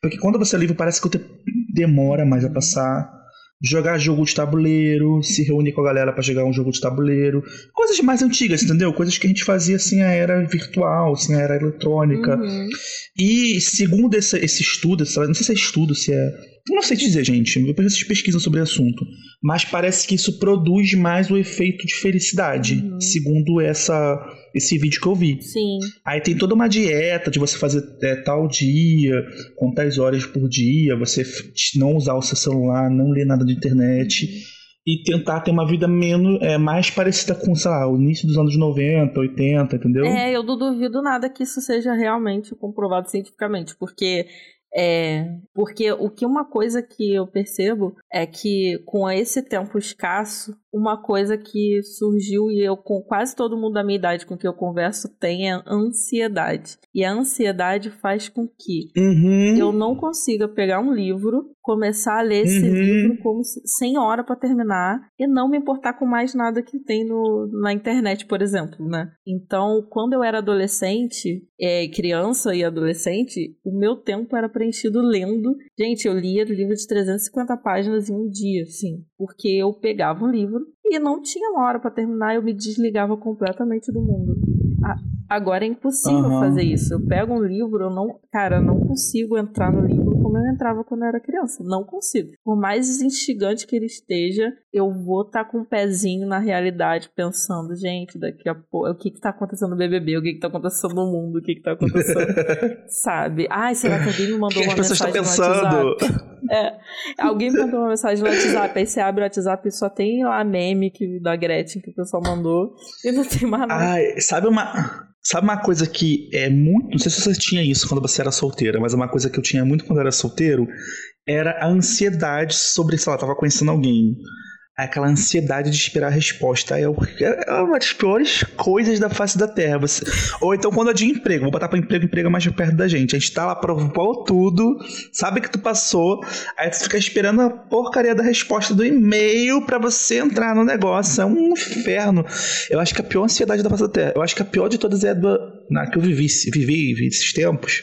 porque quando você lê livro parece que o tempo demora mais a passar jogar jogo de tabuleiro, se reunir com a galera pra jogar um jogo de tabuleiro, coisas mais antigas, entendeu? Coisas que a gente fazia sem a era virtual, sem a era eletrônica. Uhum. E segundo esse, esse estudo, não sei se é estudo, se é não sei te dizer, gente. Depois vocês pesquisam sobre o assunto. Mas parece que isso produz mais o efeito de felicidade, Uhum. segundo essa, esse vídeo que eu vi. Sim. Aí tem toda uma dieta de você fazer é, tal dia, quantas horas por dia, você não usar o seu celular, não ler nada de internet e tentar ter uma vida menos, é, mais parecida com, sei lá, o início dos anos 90, 80, entendeu? É, eu não duvido nada que isso seja realmente comprovado cientificamente, porque é, porque o que uma coisa que eu percebo é que com esse tempo escasso, uma coisa que surgiu e eu com quase todo mundo da minha idade com que eu converso tem é ansiedade. E a ansiedade faz com que Uhum. eu não consiga pegar um livro, começar a ler esse Uhum. livro como se- sem hora pra terminar e não me importar com mais nada que tem no, na internet, por exemplo, né? Então, quando eu era adolescente, é, criança e adolescente, o meu tempo era preenchido lendo. Gente, eu lia livro de 350 páginas em um dia, assim, porque eu pegava um livro e não tinha uma hora pra terminar, eu me desligava completamente do mundo. A- Agora é impossível Aham. fazer isso. Eu pego um livro, eu não, cara, eu não consigo entrar no livro como eu entrava quando eu era criança. Não consigo. Por mais instigante que ele esteja, eu vou estar com um pezinho na realidade, pensando, gente, daqui a pouco, o que que tá acontecendo no BBB, o que que tá acontecendo no mundo, o que que tá acontecendo, sabe? Ai, será que alguém me mandou que uma mensagem no? WhatsApp? É, alguém mandou uma mensagem no WhatsApp, aí você abre o WhatsApp e só tem lá meme que, da Gretchen que o pessoal mandou e não tem mais nada. Ai, sabe uma, sabe uma coisa que é muito. Não sei se você tinha isso quando você era solteira, mas uma coisa que eu tinha muito quando eu era solteiro era a ansiedade sobre, sei lá, tava conhecendo alguém. Aquela ansiedade de esperar a resposta. É, o- é uma das piores coisas da face da Terra. Você- Ou então quando é de emprego. Vou botar pra emprego, emprego é mais perto da gente. A gente tá lá, provou tudo, sabe que tu passou, aí tu fica esperando a porcaria da resposta do e-mail pra você entrar no negócio. É um inferno. Eu acho que a pior ansiedade da face da Terra. Eu acho que a pior de todas é a do, na que eu vivi, vivi, vivi esses tempos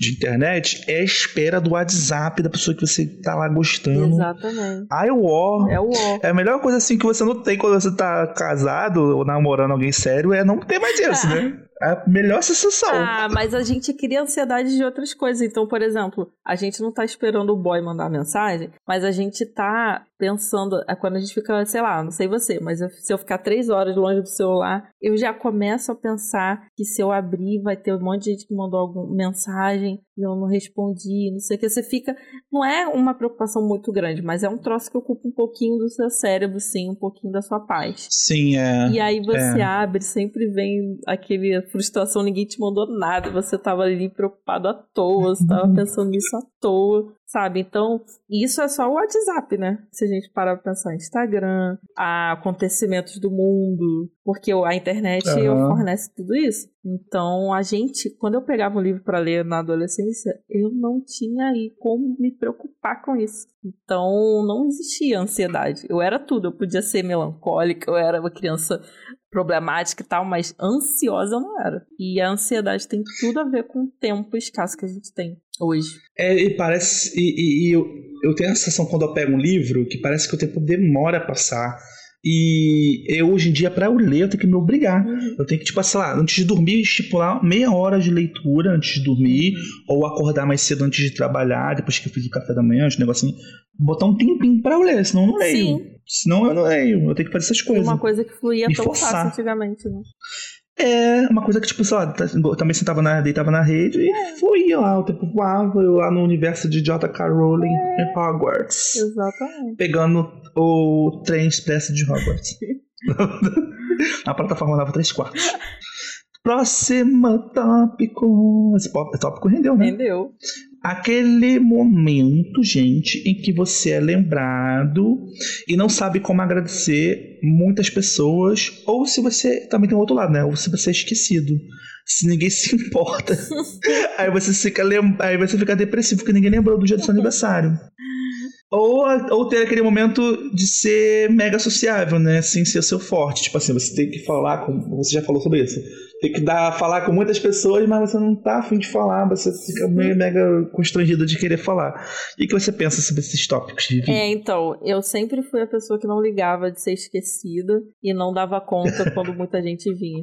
de internet, é a espera do WhatsApp da pessoa que você tá lá gostando. Exatamente. Ai, o ó. É o ó. É a melhor coisa assim que você não tem quando você tá casado ou namorando alguém sério é não ter mais isso, né? É a melhor sensação. Ah, mas a gente cria ansiedade de outras coisas. Então, por exemplo, a gente não tá esperando o boy mandar mensagem, mas a gente tá pensando. Quando a gente fica, sei lá, não sei você, mas eu- se eu ficar três horas longe do celular, eu já começo a pensar que se eu abrir, vai ter um monte de gente que mandou alguma mensagem e eu não respondi, não sei o que. Você fica. Não é uma preocupação muito grande, mas é um troço que ocupa um pouquinho do seu cérebro, sim, um pouquinho da sua paz. Sim, é. E aí você é. abre, sempre vem aquele frustração, ninguém te mandou nada, você tava ali preocupado à toa, você tava pensando nisso à toa, sabe? Então, isso é só o WhatsApp, né? Se a gente parar pra pensar Instagram, acontecimentos do mundo, porque a internet Aham. fornece tudo isso. Então, a gente, quando eu pegava um livro pra ler na adolescência, eu não tinha aí como me preocupar com isso. Então, não existia ansiedade. Eu era tudo, eu podia ser melancólica, eu era uma criança problemática e tal, mas ansiosa eu não era. E a ansiedade tem tudo a ver com o tempo escasso que a gente tem hoje. É, e parece. E, e- e eu, eu tenho a sensação quando eu pego um livro que parece que o tempo demora a passar. E eu, hoje em dia, pra eu ler, eu tenho que me obrigar. Eu tenho que, tipo, sei lá, antes de dormir, estipular meia hora de leitura antes de dormir, ou acordar mais cedo antes de trabalhar, depois que eu fiz o café da manhã, os negocinho. Botar um tempinho pra eu ler, senão eu não leio. Sim. Senão eu não leio. Eu tenho que fazer essas coisas. Uma coisa que fluía Me tão forçar. fácil antigamente, né? É, uma coisa que, tipo, lá, tá- também sentava na, deitava na rede e fluía lá, o tempo voava, eu lá no universo de J.K. Rowling em Hogwarts. Exatamente. Pegando o trem expresso de Hogwarts. Na plataforma Nova 3 quartos. Próximo tópico. Esse tópico rendeu, né? Entendeu? Aquele momento, gente, em que você é lembrado e não sabe como agradecer muitas pessoas, ou se você também tem o outro lado, né? Ou se você é esquecido. Se ninguém se importa. aí você fica aí você fica depressivo porque ninguém lembrou do dia do seu aniversário. Ou, ou ter aquele momento de ser mega sociável, né? Sem ser o seu forte. Tipo assim, você tem que falar com. Você já falou sobre isso. Tem que dar, falar com muitas pessoas, mas você não tá afim de falar. Você fica meio mega constrangido de querer falar. E o que você pensa sobre esses tópicos, Vivi? É, então, eu sempre fui a pessoa que não ligava de ser esquecida e não dava conta quando muita gente vinha.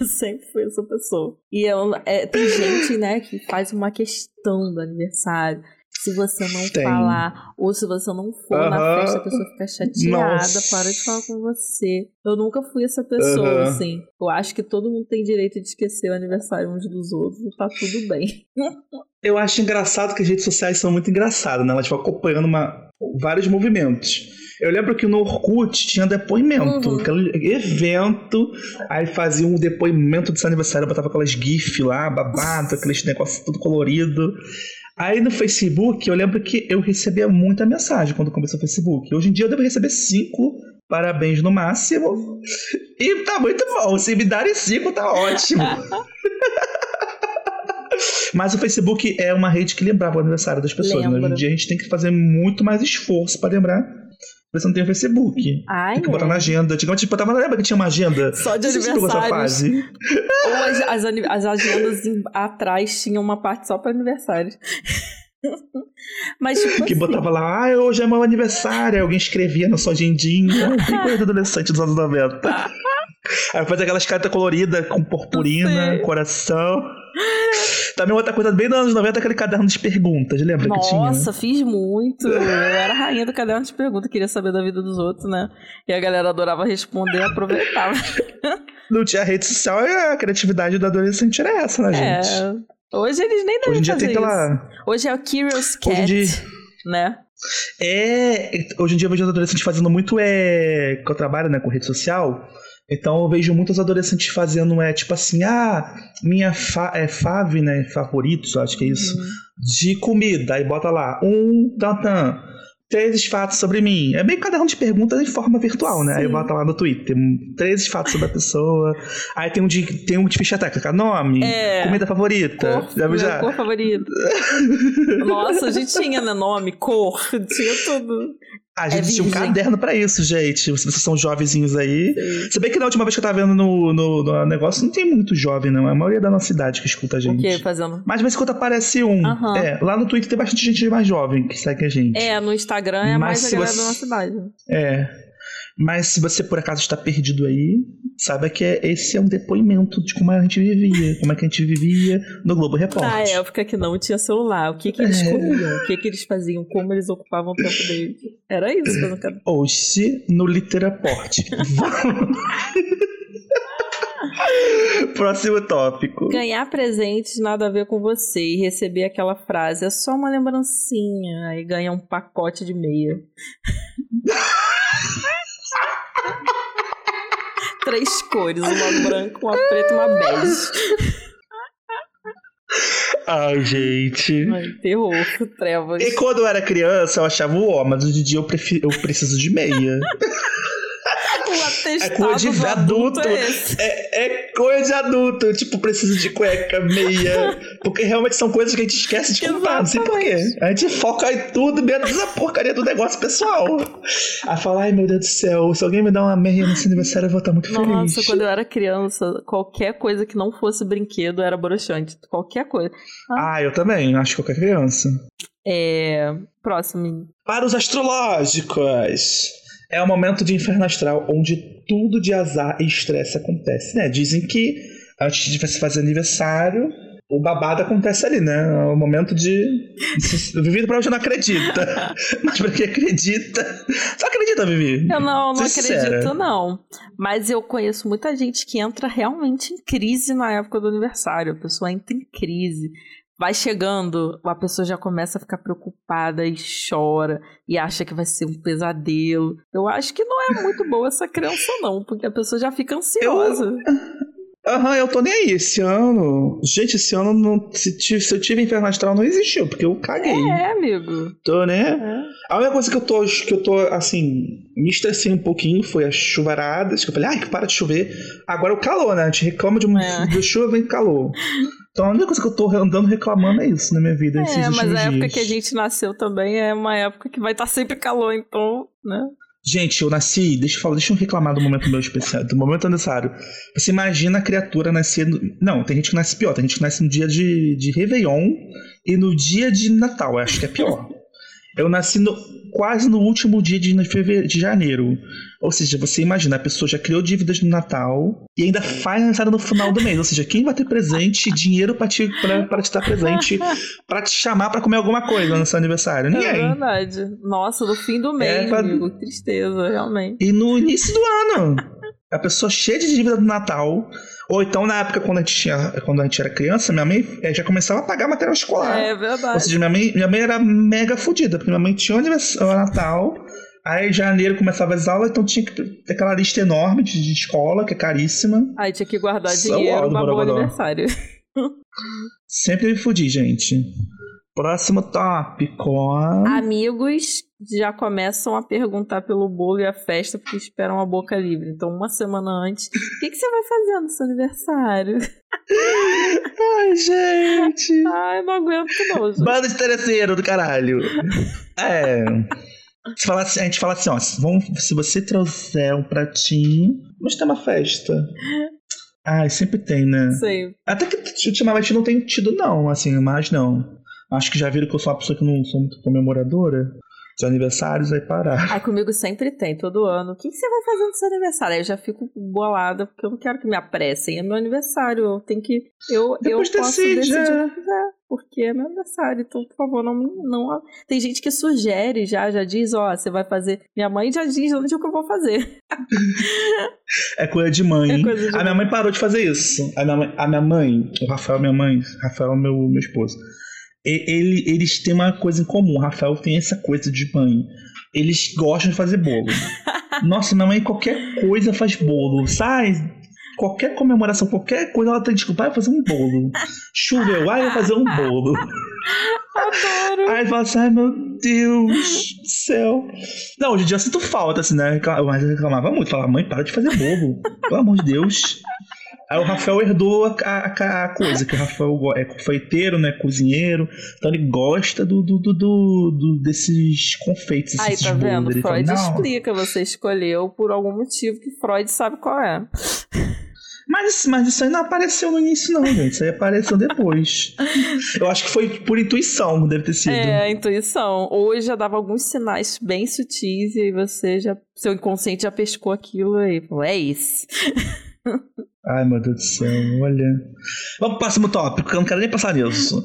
Eu sempre fui essa pessoa. E eu, é, tem gente, né, que faz uma questão do aniversário. Se você não Tem. falar, ou se você não for na Aham. festa, a pessoa fica chateada, Nossa. para de falar com você. Eu nunca fui essa pessoa, Aham. assim. Eu acho que todo mundo tem direito de esquecer o aniversário uns dos outros e tá tudo bem. Eu acho engraçado que as redes sociais são muito engraçadas, né? Elas vão acompanhando uma- vários movimentos. Eu lembro que no Orkut tinha depoimento, Uhum. aquele evento, aí fazia um depoimento desse aniversário, botava aquelas GIF lá, babado, aqueles negócios tudo colorido. Aí no Facebook, eu lembro que eu recebia muita mensagem quando começou o Facebook. Hoje em dia eu devo receber cinco parabéns no máximo. E tá muito bom. Se me darem cinco, tá ótimo. Mas o Facebook é uma rede que lembrava o aniversário das pessoas. Né? Hoje em dia a gente tem que fazer muito mais esforço pra lembrar. Você não tem o Facebook. Ai, Tem que botar é. na agenda. Antigamente a gente botava, lembra que tinha uma agenda? Só de fase? Ou as, as, as agendas em- atrás tinham uma parte só pra aniversários. Mas, tipo Que assim, botava lá, ah, hoje é meu aniversário. Aí alguém escrevia na sua agendinha. Tem coisa de adolescente dos anos 90. Aí fazia aquelas cartas coloridas com purpurina, coração. Também outra coisa bem dos anos 90 aquele caderno de perguntas, lembra que tinha? Nossa, fiz muito. Eu era a rainha do caderno de pergunta, queria saber da vida dos outros, né? E a galera adorava responder e aproveitava. Não tinha rede social e a criatividade do adolescente era essa, né, É. gente? Hoje eles nem devem Hoje fazer tem aquela. Hoje é o Curious Cat, Hoje dia- né? É, hoje em dia eu vejo os adolescentes fazendo muito é, que eu trabalho, né, com rede social. Então eu vejo muitos adolescentes fazendo é tipo assim, ah, minha fa é fave, né, favoritos, acho que é isso, de comida. Aí bota lá, um tantan, três fatos sobre mim. É meio caderno de perguntas em forma virtual, né? Aí Sim. bota lá no Twitter, um, três fatos sobre a pessoa. Aí tem um de tem um de ficha técnica, nome, É. comida favorita. Cor, já, meu já. cor favorita. Nossa, a gente tinha, né? Nome, cor, tinha tudo. A gente É tinha um caderno pra isso, gente. Vocês são jovenzinhos aí. Se bem que na última vez que eu tava vendo no, no, no negócio, não tem muito jovem, não. É a maioria da nossa idade que escuta a O gente. quê? Fazendo. Mas de vez em quando aparece um. Aham. É, lá no Twitter tem bastante gente mais jovem que segue a gente. É, no Instagram é Mas mais a galera você- da nossa idade. É. Mas se você por acaso está perdido aí, saiba que é- esse é um depoimento de como a gente vivia, como é que a gente vivia no Globo Repórter. Na época que não tinha celular, o que que eles É. comiam, o que que eles faziam, como eles ocupavam o tempo deles. Era isso que eu não quero. Hoje no Literaporte. Próximo tópico. Ganhar presentes nada a ver com você e receber aquela frase é só uma lembrancinha. Aí ganha um pacote de meia. Três cores, uma branca, uma preta e uma bege. Ai, gente. Ai, terror, trevas. E quando eu era criança, eu achava o ó, mas hoje em dia eu, prefi- eu preciso de meia. É coisa de adulto adulto. é. É, é coisa de adulto. Tipo, preciso de cueca, meia. Porque realmente são coisas que a gente esquece de comprar. Não sei porquê. A gente foca em tudo menos na porcaria do negócio pessoal. Aí fala, ai meu Deus do céu, se alguém me dá uma meia nesse aniversário, eu vou estar muito Nossa, feliz. quando eu era criança, qualquer coisa que não fosse brinquedo era broxante. Qualquer coisa. Ah, eu também, acho que qualquer criança. É. Próximo. Para os astrológicos. É o momento de inferno astral onde tudo de azar e estresse acontece, né? Dizem que antes de você fazer aniversário, o babado acontece ali, né? É o momento de. Vivi provavelmente não acredita. Mas pra quem acredita. Só acredita, Vivi? Eu não, não Ser acredito, sincera. não. Mas eu conheço muita gente que entra realmente em crise na época do aniversário. A pessoa entra em crise. Vai chegando, a pessoa já começa a ficar preocupada e chora e acha que vai ser um pesadelo. Eu acho que não é muito boa essa crença, não, porque a pessoa já fica ansiosa. Aham, eu tô nem aí. Esse ano. Gente, esse ano, não... se, se eu tive inferno astral, não existiu, porque eu caguei. É, amigo. Tô, né? É. A única coisa que eu tô, que eu tô, assim, me estressei um pouquinho foi as chuvaradas, que eu falei, ai, que para de chover. Agora o calor, né? A gente reclama de, um, É. de chuva, vem calor. Então a única coisa que eu tô andando reclamando é isso na minha vida, É, mas a época dias. que a gente nasceu também é uma época que vai estar sempre calor, então, né? Gente, eu nasci, deixa eu falar, deixa eu reclamar do momento meu especial, do momento aniversário. Você imagina a criatura nascer. no- Não, tem gente que nasce pior, tem gente que nasce no dia de, de Réveillon e no dia de Natal, eu acho que é pior. Eu nasci no, quase no último dia de, fevereiro, de janeiro. Ou seja, você imagina, a pessoa já criou dívidas no Natal e ainda faz aniversário no final do mês. Ou seja, quem vai ter presente, dinheiro pra te, pra, pra te dar presente, pra te chamar pra comer alguma coisa no seu aniversário? É Ninguém. verdade. Nossa, no fim do mês, É, pra- amigo. Que tristeza, realmente. E no início do ano, a pessoa cheia de dívida do Natal. Ou então, na época, quando a gente, tinha, quando a gente era criança, minha mãe eh, já começava a pagar material escolar. É Ou verdade. seja, minha mãe, minha mãe era mega fodida, porque minha mãe tinha o o Natal, aí em janeiro começava as aulas, então tinha que ter aquela lista enorme de, de escola, que é caríssima. Aí tinha que guardar Só dinheiro o pra bom Borogodó. aniversário. Sempre me fudi, gente. Próximo tópico. Amigos já começam a perguntar pelo bolo e a festa porque esperam a boca livre. Então, uma semana antes, o que, que você vai fazer no seu aniversário? Ai, gente. Ai, não aguento não, gente. Banda de terceiro do caralho. É. Se fala assim- a gente fala assim, ó, se, vamos- se você trouxer um pratinho, vamos ter uma festa. Ai, sempre tem, né? Sei. Até que ultimamente não tem tido, não, assim, mas não. Acho que já viram que eu sou uma pessoa que não sou muito comemoradora. Os aniversários aí parar. Ai, comigo sempre tem, todo ano. O que, que você vai fazer no seu aniversário? Aí eu já fico bolada, porque eu não quero que me apressem. É meu aniversário, eu tenho que. Eu, eu posso decide, decidir é. quiser, porque é meu aniversário. Então, por favor, não. Não... Tem gente que sugere já, já diz, ó, você vai fazer. Minha mãe já diz onde é que eu vou fazer. É coisa de mãe. É coisa de a minha mãe parou de fazer isso. A minha mãe, a minha mãe o Rafael, minha mãe, Rafael é meu, meu esposo. Ele, eles têm uma coisa em comum. O Rafael tem essa coisa de mãe. Eles gostam de fazer bolo. Nossa, minha mãe qualquer coisa faz bolo. Sai, qualquer comemoração, qualquer coisa, ela tem desculpa, vai fazer um bolo. Choveu, ai, vai fazer um bolo. Adoro. Aí fala assim, ai meu Deus do céu. Não, hoje em dia eu sinto falta, assim, né? Mas eu reclamava muito, falava, mãe, para de fazer bolo. Pelo amor de Deus. Aí o Rafael herdou a, a- a coisa, que o Rafael é confeiteiro, né? Cozinheiro. Então ele gosta do, do, do, do- desses confeitos, Aí, tá vendo? Fala, Freud explica, você escolheu por algum motivo que Freud sabe qual é. Mas, mas isso aí não apareceu no início, não, gente. Isso aí apareceu depois. Eu acho que foi por intuição, deve ter sido. É, a intuição. Hoje já dava alguns sinais bem sutis e aí você já. Seu inconsciente já pescou aquilo aí. Falou, é isso. Ai, meu Deus do céu, olha. Vamos pro próximo tópico, que eu não quero nem passar nisso.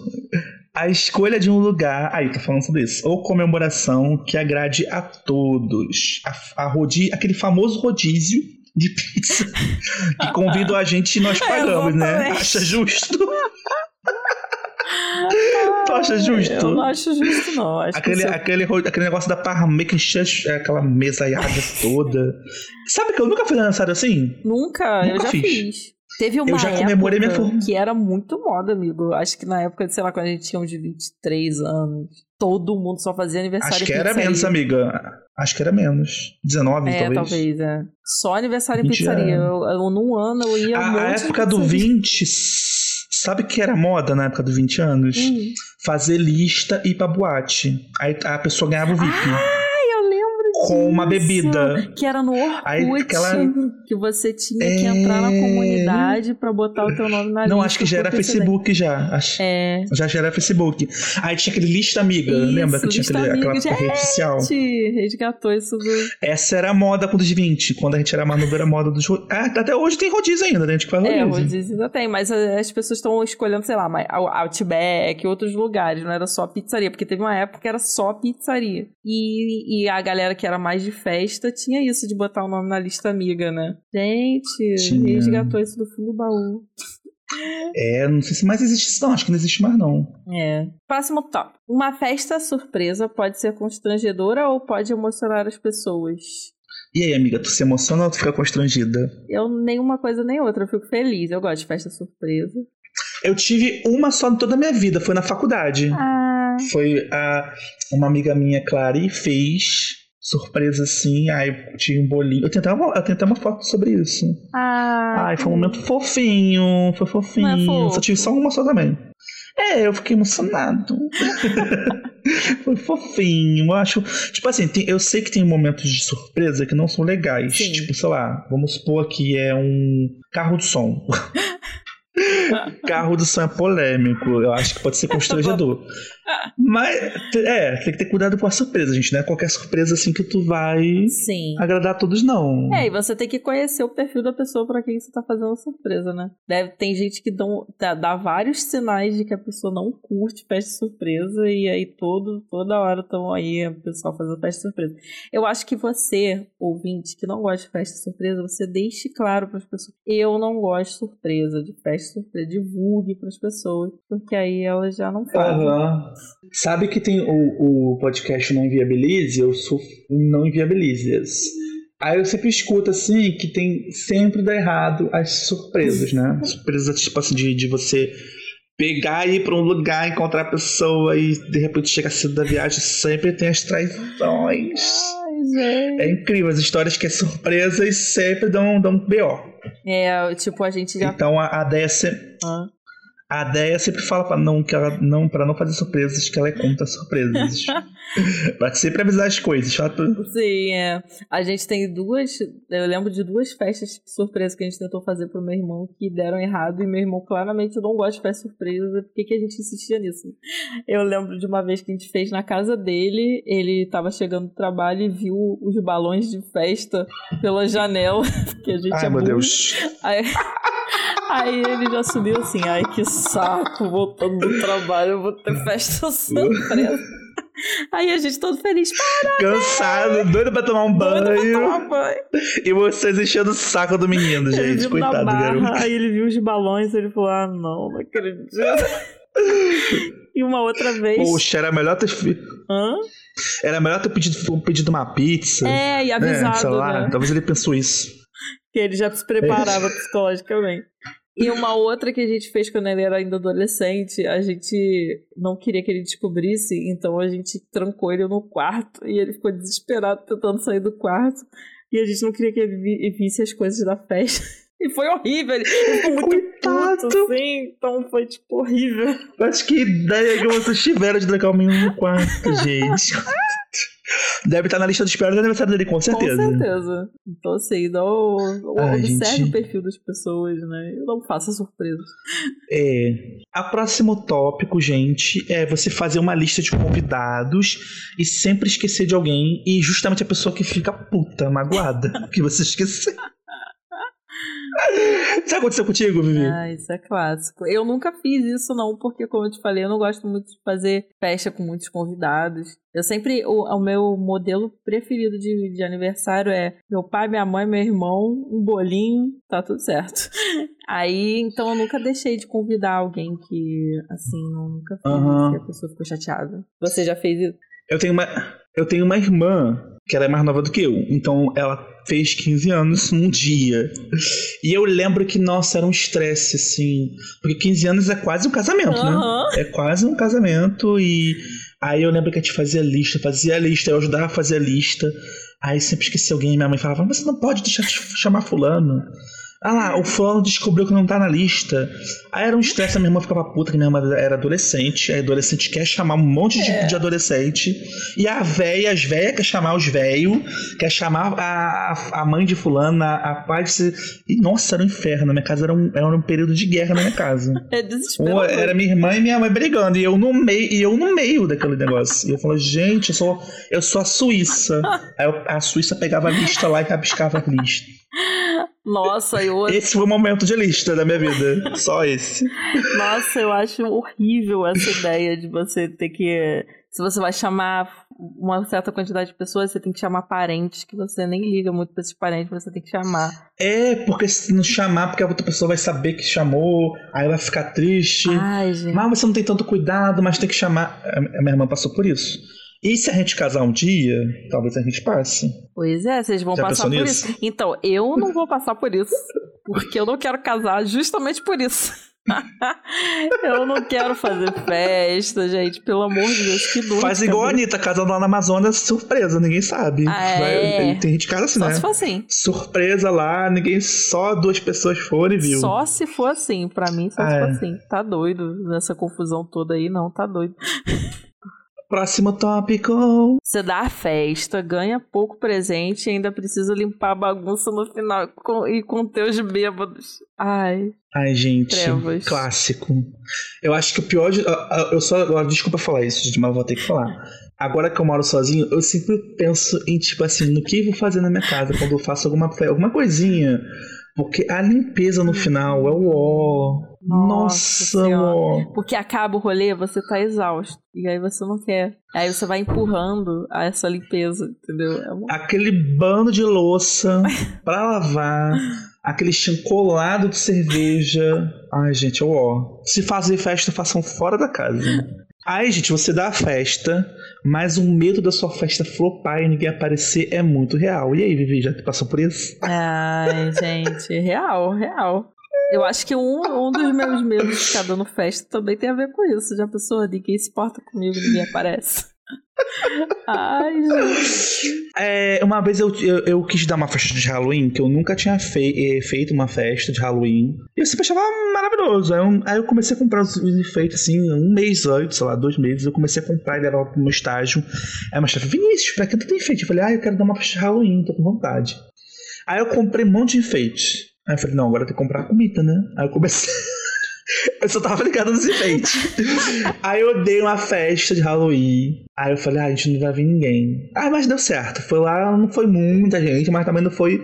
A escolha de um lugar. Aí, tô falando sobre isso. Ou comemoração que agrade a todos. A, a rodi, aquele famoso rodízio de pizza que convidam a gente e nós pagamos, né? Acha justo? tu acha justo? Eu não acho justo, não. Acho Aquele, eu- aquele, ro- aquele negócio da parma que enche é, aquela mesaiada toda. Sabe que eu nunca fiz aniversário assim? Nunca, eu Nunca já fiz. fiz. Teve uma Eu já comemorei minha forma- que era muito moda, amigo. Acho que na época, sei lá, quando a gente tinha uns 23 anos, todo mundo só fazia aniversário Acho que era pizzaria. menos, amiga. Acho que era menos. 19, É, talvez. talvez, é. Só aniversário em 20 pizzaria. anos. Eu, eu, num ano eu ia um A, monte a época do pizzaria. 20, s- sabe que era moda na época do 20 anos? Hum. Fazer lista e ir pra boate. Aí a pessoa ganhava o VIP. Lembro com uma bebida. Que era no Orkut. Aí aquela- Que você tinha que É. entrar na comunidade pra botar o teu nome na lista. Não, acho que já era. Facebook já. Acho, É. Já já era Facebook. Aí tinha aquele lista amiga. Isso, lembra que tinha aquele, aquela amiga. rede social? Gente, resgatou isso do... Essa era a moda com os 20. Quando a gente era mais novo, era moda dos. Ah, até hoje tem rodízio ainda, né? A gente que faz É, rodízio. rodízio ainda tem, mas as pessoas estão escolhendo, sei lá, Outback, outros lugares, não era só pizzaria, porque teve uma época que era só pizzaria. E, e a galera que era mais de festa tinha isso de botar o nome na lista amiga, né? Gente, Tinha. resgatou isso do fundo do baú. É, não sei se mais existe isso, não. Acho que não existe mais, não. É. Próximo tópico. Uma festa surpresa pode ser constrangedora ou pode emocionar as pessoas? E aí, amiga, tu se emociona ou tu fica constrangida? Eu nenhuma coisa nem outra, eu fico feliz. Eu gosto de festa surpresa. Eu tive uma só em toda a minha vida, foi na faculdade. Ah, Foi a, uma amiga minha, Clary, fez surpresa assim, aí tinha um bolinho. Eu tentava, eu tentava uma foto sobre isso. ah. Ai, foi um momento fofinho, foi fofinho. Não é fofo? Só tive só uma só também. É, eu fiquei emocionado. foi fofinho. Eu acho. Tipo assim, tem- eu sei que tem momentos de surpresa que não são legais. Sim. Tipo, sei lá, vamos supor que é um carro de som. Carro do sonho é polêmico. Eu acho que pode ser constrangedor. Mas, é, tem que ter cuidado com a surpresa, gente. Não é qualquer surpresa assim que tu vai Sim. agradar a todos, não. É, e você tem que conhecer o perfil da pessoa pra quem você tá fazendo a surpresa, né? Deve, tem gente que dão, dá, dá vários sinais de que a pessoa não curte festa surpresa e aí todo, toda hora estão aí o pessoal fazendo festa surpresa. Eu acho que você, ouvinte, que não gosta de festa surpresa, você deixe claro pras pessoas. Eu não gosto de surpresa, de festa surpresa, divulgue pras pessoas, porque aí elas já não fazem. Aham. Sabe que tem o, o podcast Não Inviabilize? Eu sou um Não Inviabilizes. Aí eu sempre escuto assim que tem sempre dá errado as surpresas, né? Surpresas tipo assim de, de você pegar e ir pra um lugar, encontrar a pessoa e de repente chega cedo da viagem, sempre tem as traições. Ai. É incrível, as histórias que é surpresa e sempre dão, dão B.O. É, tipo, a gente já. Então a, a Deia sempre, Ah. a Deia sempre fala pra não, que ela não, pra não fazer surpresas, que ela é contra surpresas. pra sempre avisar as coisas. Ela, Sim, é. A gente tem duas. Eu lembro de duas festas surpresa que a gente tentou fazer pro meu irmão que deram errado. E meu irmão claramente não gosta de festa surpresa. Por que, que a gente insistia nisso? Eu lembro de uma vez que a gente fez na casa dele. Ele tava chegando do trabalho e viu os balões de festa pela janela. Que a gente Ai, é meu burro. Deus. Aí, aí ele já subiu assim, ai que saco, voltando do trabalho, eu vou ter festa surpresa. Aí a gente todo feliz, Cansado, doido pra tomar um doido pra banho. tomar banho. E vocês enchendo o saco do menino, gente. Coitado do garoto. aí ele viu os balões, ele falou, ah não, não acredito. e uma outra vez... Poxa, era melhor ter, Hã? era melhor ter pedido, pedido uma pizza. É, e né, avisado, sei lá. né? Talvez ele pensou isso. Que ele já se preparava psicologicamente. E uma outra que a gente fez quando ele era ainda adolescente, a gente não queria que ele descobrisse, então a gente trancou ele no quarto e ele ficou desesperado tentando sair do quarto. E a gente não queria que ele vi- visse as coisas da festa. E foi horrível, ele ficou muito Coitado. puto, assim, então foi tipo horrível. Mas que ideia que vocês tiveram de trancar o menino no quarto, gente. Deve estar na lista de espera do aniversário dele, com certeza. Com certeza. Então, assim, não, Ai, observe gente. o perfil das pessoas, né? E não faça surpresas. É. A próximo tópico, gente, é você fazer uma lista de convidados e sempre esquecer de alguém e justamente a pessoa que fica puta, magoada, que você esqueceu. Isso aconteceu contigo, Vivi? Ah, isso é clássico. Eu nunca fiz isso, não, porque, como eu te falei, eu não gosto muito de fazer festa com muitos convidados. Eu sempre. O, o meu modelo preferido de, de aniversário é meu pai, minha mãe, meu irmão, um bolinho, tá tudo certo. Aí, então, eu nunca deixei de convidar alguém que, assim, nunca fiz e a pessoa ficou chateada. Você já fez isso? Eu tenho uma, eu tenho uma irmã que ela é mais nova do que eu. Então ela fez 15 anos num dia. E eu lembro que, nossa, era um estresse, assim. Porque 15 anos é quase um casamento, Aham. né? É quase um casamento. E aí eu lembro que a gente fazia lista, fazia lista, eu ajudava a fazer a lista. Aí sempre esquecia alguém, minha mãe falava, mas você não pode deixar de chamar fulano. Ah lá, o fulano descobriu que não tá na lista. Aí era um estresse, a minha irmã ficava puta, que minha irmã era adolescente. Aí adolescente quer chamar um monte de, de adolescente. E a véia, as véias quer chamar os velhos, quer chamar a, a, a mãe de fulano, a, a pai de... E, nossa, era um inferno. Na minha casa era um, era um período de guerra na minha casa. É Ou desesperador. era minha irmã e minha mãe brigando, e eu no meio, e eu no meio daquele negócio. E eu falo, gente, eu sou, eu sou a Suíça. Aí eu- a Suíça pegava a lista lá e rabiscava a lista. Nossa, eu Esse foi o momento de lista da minha vida. Só esse. Nossa, eu acho horrível essa ideia de você ter que. Se você vai chamar uma certa quantidade de pessoas, você tem que chamar parentes que você nem liga muito pra esses parentes, você tem que chamar. É, porque se não chamar, porque a outra pessoa vai saber que chamou, aí vai ficar triste. Ai, gente. Mas você não tem tanto cuidado, mas tem que chamar. A minha irmã passou por isso. E se a gente casar um dia, talvez a gente passe. Pois é, vocês vão Já passar por nisso? isso. Então, eu não vou passar por isso. Porque eu não quero casar justamente por isso. eu não quero fazer festa, gente. Pelo amor de Deus, que dor. Faz igual a. Anitta, casando lá na Amazônia, surpresa, ninguém sabe. Ah, é? Vai- tem gente que casa assim, Só né? se for assim. Surpresa lá, ninguém, só duas pessoas foram e viu. Só se for assim, pra mim só se Ah, for é. assim. Tá doido nessa confusão toda aí, não, tá doido. Próximo tópico. Você dá a festa, ganha pouco presente e ainda precisa limpar a bagunça no final com- e conter os bêbados. Ai, Ai, gente. Trevas. Clássico. Eu acho que o pior. De, ah, ah, eu só. Desculpa falar isso, gente, mas vou ter que falar. Agora que eu moro sozinho, eu sempre penso em, tipo assim, no que eu vou fazer na minha casa quando eu faço alguma, alguma coisinha. Porque a limpeza no final é o ó. Nossa ó. porque acaba o rolê, você tá exausto. E aí você não quer. Aí você vai empurrando a essa limpeza, entendeu? É. Aquele bando de louça pra lavar. Aquele chancolado de cerveja. Ai, gente, ó. Se fazer festa, façam fora da casa. Aí, gente, você dá a festa, mas o medo da sua festa flopar e ninguém aparecer é muito real. E aí, Vivi, já passou por isso? Ai, gente, real, real. Eu acho que um, um dos meus medos de ficar dando festa também tem a ver com isso. Já pensou? Ninguém se porta comigo, ninguém aparece. Ai, gente. É, uma vez eu, eu, eu quis dar uma festa de Halloween, que eu nunca tinha fei- eh, feito uma festa de Halloween. E eu sempre achava maravilhoso. Aí eu, aí eu comecei a comprar os os enfeites, assim, um mês antes, sei lá, dois meses. Eu comecei a comprar e levar pro meu estágio. Aí uma chefe, Vinícius, pra que tu tem enfeite? Eu falei, ah, eu quero dar uma festa de Halloween, tô com vontade. Aí eu comprei um monte de enfeite. Aí eu falei, não, agora tem que comprar comida, né? Aí eu comecei. Eu só tava ligado nos enfeites. Aí eu dei uma festa de Halloween. Aí eu falei, ah, a gente não vai vir ninguém. Ah, mas deu certo. Foi lá, não foi muita gente, mas também não foi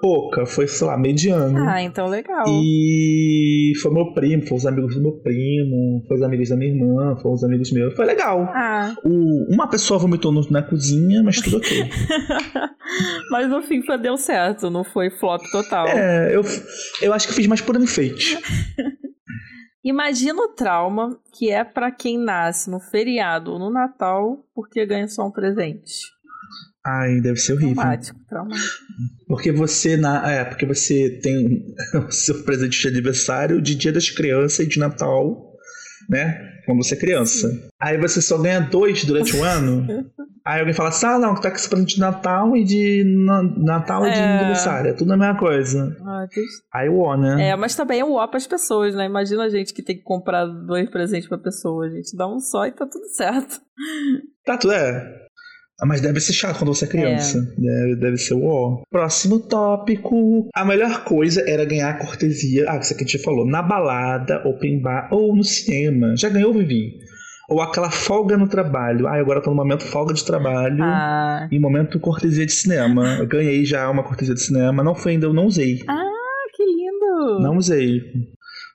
pouca. Foi, sei lá, mediano. Ah, então legal. E foi meu primo, foi os amigos do meu primo, foi os amigos da minha irmã, foi os amigos meus. Foi legal. Ah, O- uma pessoa vomitou no- na cozinha, mas tudo ok. mas no fim foi, deu certo, não foi flop total. é, eu, eu acho que fiz mais por enfeite. Imagina o trauma que é pra quem nasce no feriado ou no Natal porque ganha só um presente. Ai, deve ser horrível. Traumático, traumático. Porque você na, é, porque você tem o seu presente de aniversário de Dia das Crianças e de Natal, né? Quando você é criança. Aí você só ganha dois durante o ano. Aí alguém fala assim: "Ah, não, tá com esse presente de Natal e de na- Natal e de É. aniversário, é tudo a mesma coisa". Ah, triste. Aí o ó, né? É, mas também é um ó pras pessoas, né? Imagina a gente que tem que comprar dois presentes pra pessoa. A gente dá um só e tá tudo certo. Tá, tudo é. Ah, Mas deve ser chato quando você é criança. Deve, deve ser o ó. Próximo tópico. A melhor coisa era ganhar a cortesia. Ah, isso aqui a gente já falou. Na balada, open bar ou no cinema. Já ganhou, Vivi? Ou aquela folga no trabalho. Ah, agora eu tô no momento folga de trabalho. Ah, E momento cortesia de cinema. Eu ganhei já uma cortesia de cinema. Não foi ainda, eu não usei. que lindo! Não usei.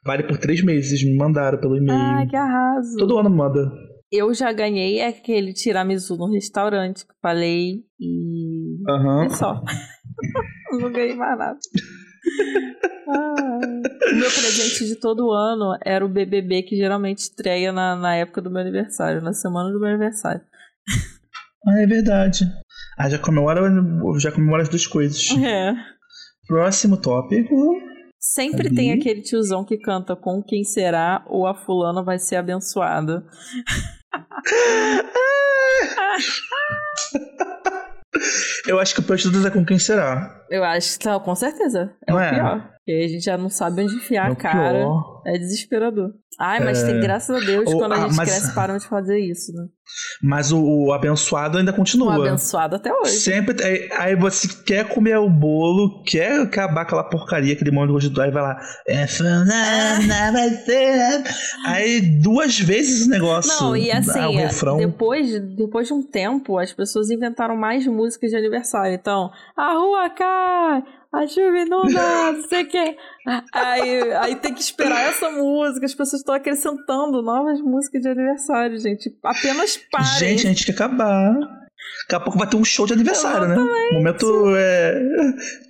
Vale por três meses. Me mandaram pelo e-mail. Ah, que arraso! Todo ano manda. Eu já ganhei aquele tiramisu no restaurante que falei e. Aham. É só. não ganhei mais nada. Ah. O meu presente de todo ano era o BBB que geralmente estreia na, na época do meu aniversário, na semana do meu aniversário. Ah, é verdade. Ah, já comemora, já comemora as duas coisas. É. Próximo tópico. Sempre Ali. tem aquele tiozão que canta com quem será ou a fulana vai ser abençoada. Eu acho que o pior de todas é com quem será. Eu acho que, não, com certeza. É Não o é? pior. Porque a gente já não sabe onde enfiar É a cara. pior. É desesperador. Ai, mas É. tem graças a Deus Ou- quando a ah, gente mas- cresce param de fazer isso, né? Mas o, o abençoado ainda continua. abençoado até hoje. Sempre. Aí, aí você quer comer o bolo, quer acabar aquela porcaria, aquele monte de gosto de aí vai lá. É vai ser. Aí duas vezes esse negócio. Não, e assim, ah, o refrão. depois, depois de um tempo, as pessoas inventaram mais músicas de aniversário. Então, a rua cai, a chuva inunda, não sei o quê. Aí, aí tem que esperar essa música, as pessoas estão acrescentando novas músicas de aniversário, gente. Apenas parem. Gente, a gente quer acabar. Daqui a pouco vai ter um show de aniversário, né? Momento é,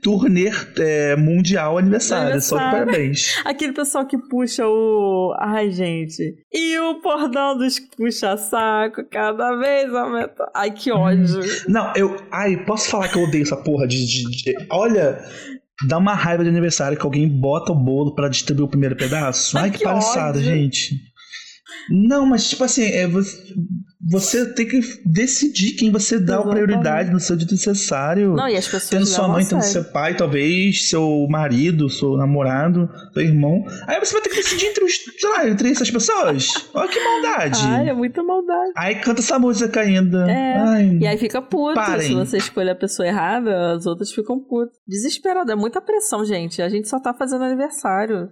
turnê é, mundial aniversário. Só de Aniversário. parabéns. Aquele pessoal que puxa o. Ai, gente. E o cordão dos puxa-saco cada vez aumenta. Ai, que ódio. Não, eu. Ai, posso falar que eu odeio essa porra de. de- de- olha, dá uma raiva de aniversário que alguém bota o bolo pra distribuir o primeiro pedaço. Ai, Ai, que, que palhaçada, gente. Não, mas tipo assim, é, você- Você tem que decidir quem você dá a Exatamente. prioridade no seu dia necessário. Não, e as pessoas Tendo sua mãe, tendo seu pai, talvez, seu marido, seu namorado, seu irmão. Aí você vai ter que decidir entre os, sei lá, entre essas pessoas. Olha que maldade. Ai, é muita maldade. Aí canta essa música ainda. É. Ai. E aí fica puto. Parem. Se você escolher a pessoa errada, as outras ficam putas. Desesperado. É muita pressão, gente. A gente só tá fazendo aniversário.